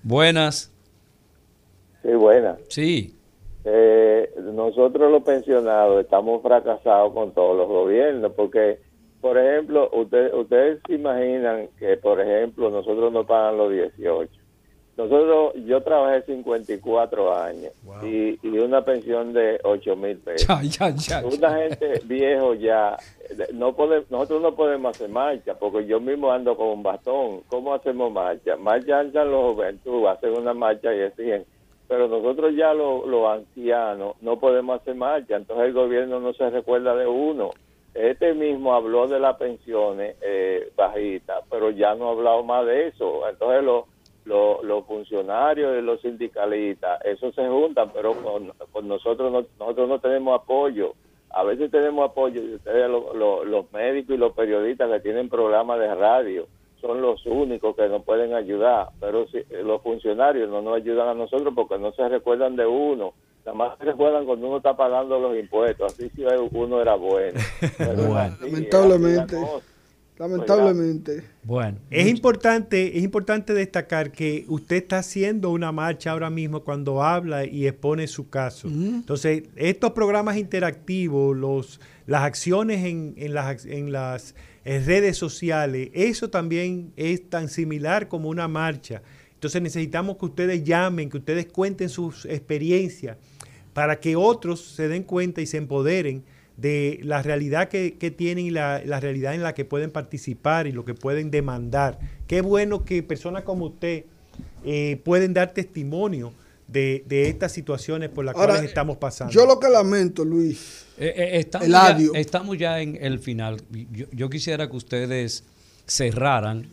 Buenas. Sí, buena. Sí. Eh, nosotros los pensionados estamos fracasados con todos los gobiernos porque, por ejemplo, usted, ustedes se imaginan que, por ejemplo, nosotros nos pagan los 18. Nosotros, yo trabajé 54 años y, y una pensión de 8 mil pesos. Ya, ya, ya. Una gente viejo ya, no pode- nosotros no podemos hacer marcha porque yo mismo ando con un bastón. ¿Cómo hacemos marcha? Marcha andan los juventud, hacen una marcha y exigen. Pero nosotros ya los, los ancianos no podemos hacer marcha, entonces el gobierno no se recuerda de uno. Este mismo habló de las pensiones eh, bajitas, pero ya no ha hablado más de eso. Entonces los los los funcionarios y los sindicalistas, eso se juntan, pero con, con nosotros no, nosotros no tenemos apoyo. A veces tenemos apoyo de ustedes, los médicos y los periodistas que tienen programas de radio. Son los únicos que nos pueden ayudar, pero si, los funcionarios no nos ayudan a nosotros porque no se recuerdan de uno. Nada más se recuerdan cuando uno está pagando los impuestos. Así si uno era bueno. [LAUGHS] bueno. Lamentablemente. Lamentablemente. Bueno, es importante, es importante destacar que usted está haciendo una marcha ahora mismo cuando habla y expone su caso. Entonces, estos programas interactivos, los, las acciones en, en, las, en las redes sociales, eso también es tan similar como una marcha. Entonces necesitamos que ustedes llamen, que ustedes cuenten sus experiencias para que otros se den cuenta y se empoderen de la realidad que, tienen y la, realidad en la que pueden participar y lo que pueden demandar. Qué bueno que personas como usted eh, pueden dar testimonio de, estas situaciones por las cuales estamos pasando. Yo lo que lamento, Luis, eh, eh, estamos, ya, estamos, ya, en el final. Yo, quisiera que ustedes cerraran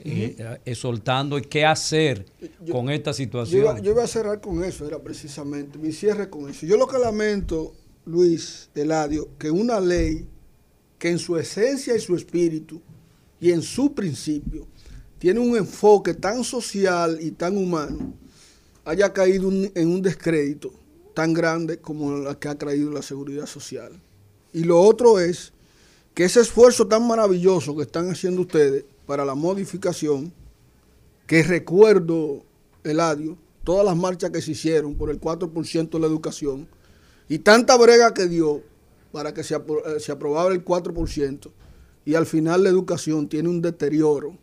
soltando qué hacer con esta situación. Yo iba, a cerrar con eso, era precisamente mi cierre con eso. Yo lo que lamento Luis Eladio, que una ley que en su esencia y su espíritu y en su principio tiene un enfoque tan social y tan humano, haya caído en un descrédito tan grande como la que ha traído la seguridad social. Y lo otro es que ese esfuerzo tan maravilloso que están haciendo ustedes para la modificación, que recuerdo, Eladio, todas las marchas que se hicieron por el 4% de la educación, y tanta brega que dio para que se, eh, se aprobara el 4%, y al final la educación tiene un deterioro,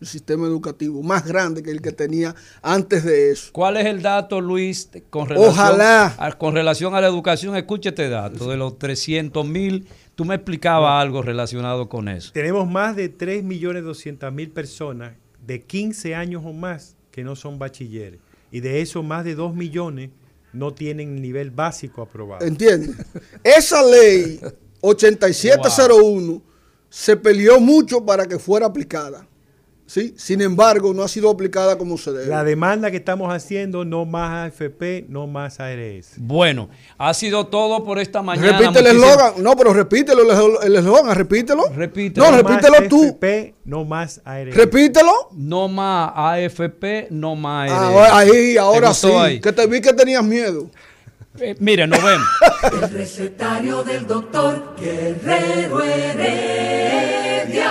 el sistema educativo, más grande que el que tenía antes de eso. ¿Cuál es el dato, Luis, con relación, A, con relación a la educación? Escuche este dato, de los 300 mil, tú me explicabas algo relacionado con eso. Tenemos más de 3.200.000 personas de 15 años o más que no son bachilleres, y de eso más de 2 millones no tienen nivel básico aprobado. ¿Entiendes? Esa ley [LAUGHS] 8701 se peleó mucho para que fuera aplicada. ¿Sí? Sin embargo, no ha sido aplicada como se debe. La demanda que estamos haciendo, no más AFP, no más ARS. Bueno, ha sido todo por esta mañana. Repite el eslogan. No, pero repítelo el eslogan, repítelo. Repítelo. No, repítelo tú. AFP, no más ARS. Repítelo. No más AFP, no más ARS. Ah, ahí, ahora sí. Que te vi que tenías miedo. Eh, mire, nos vemos. el recetario del doctor Guerrero Heredia.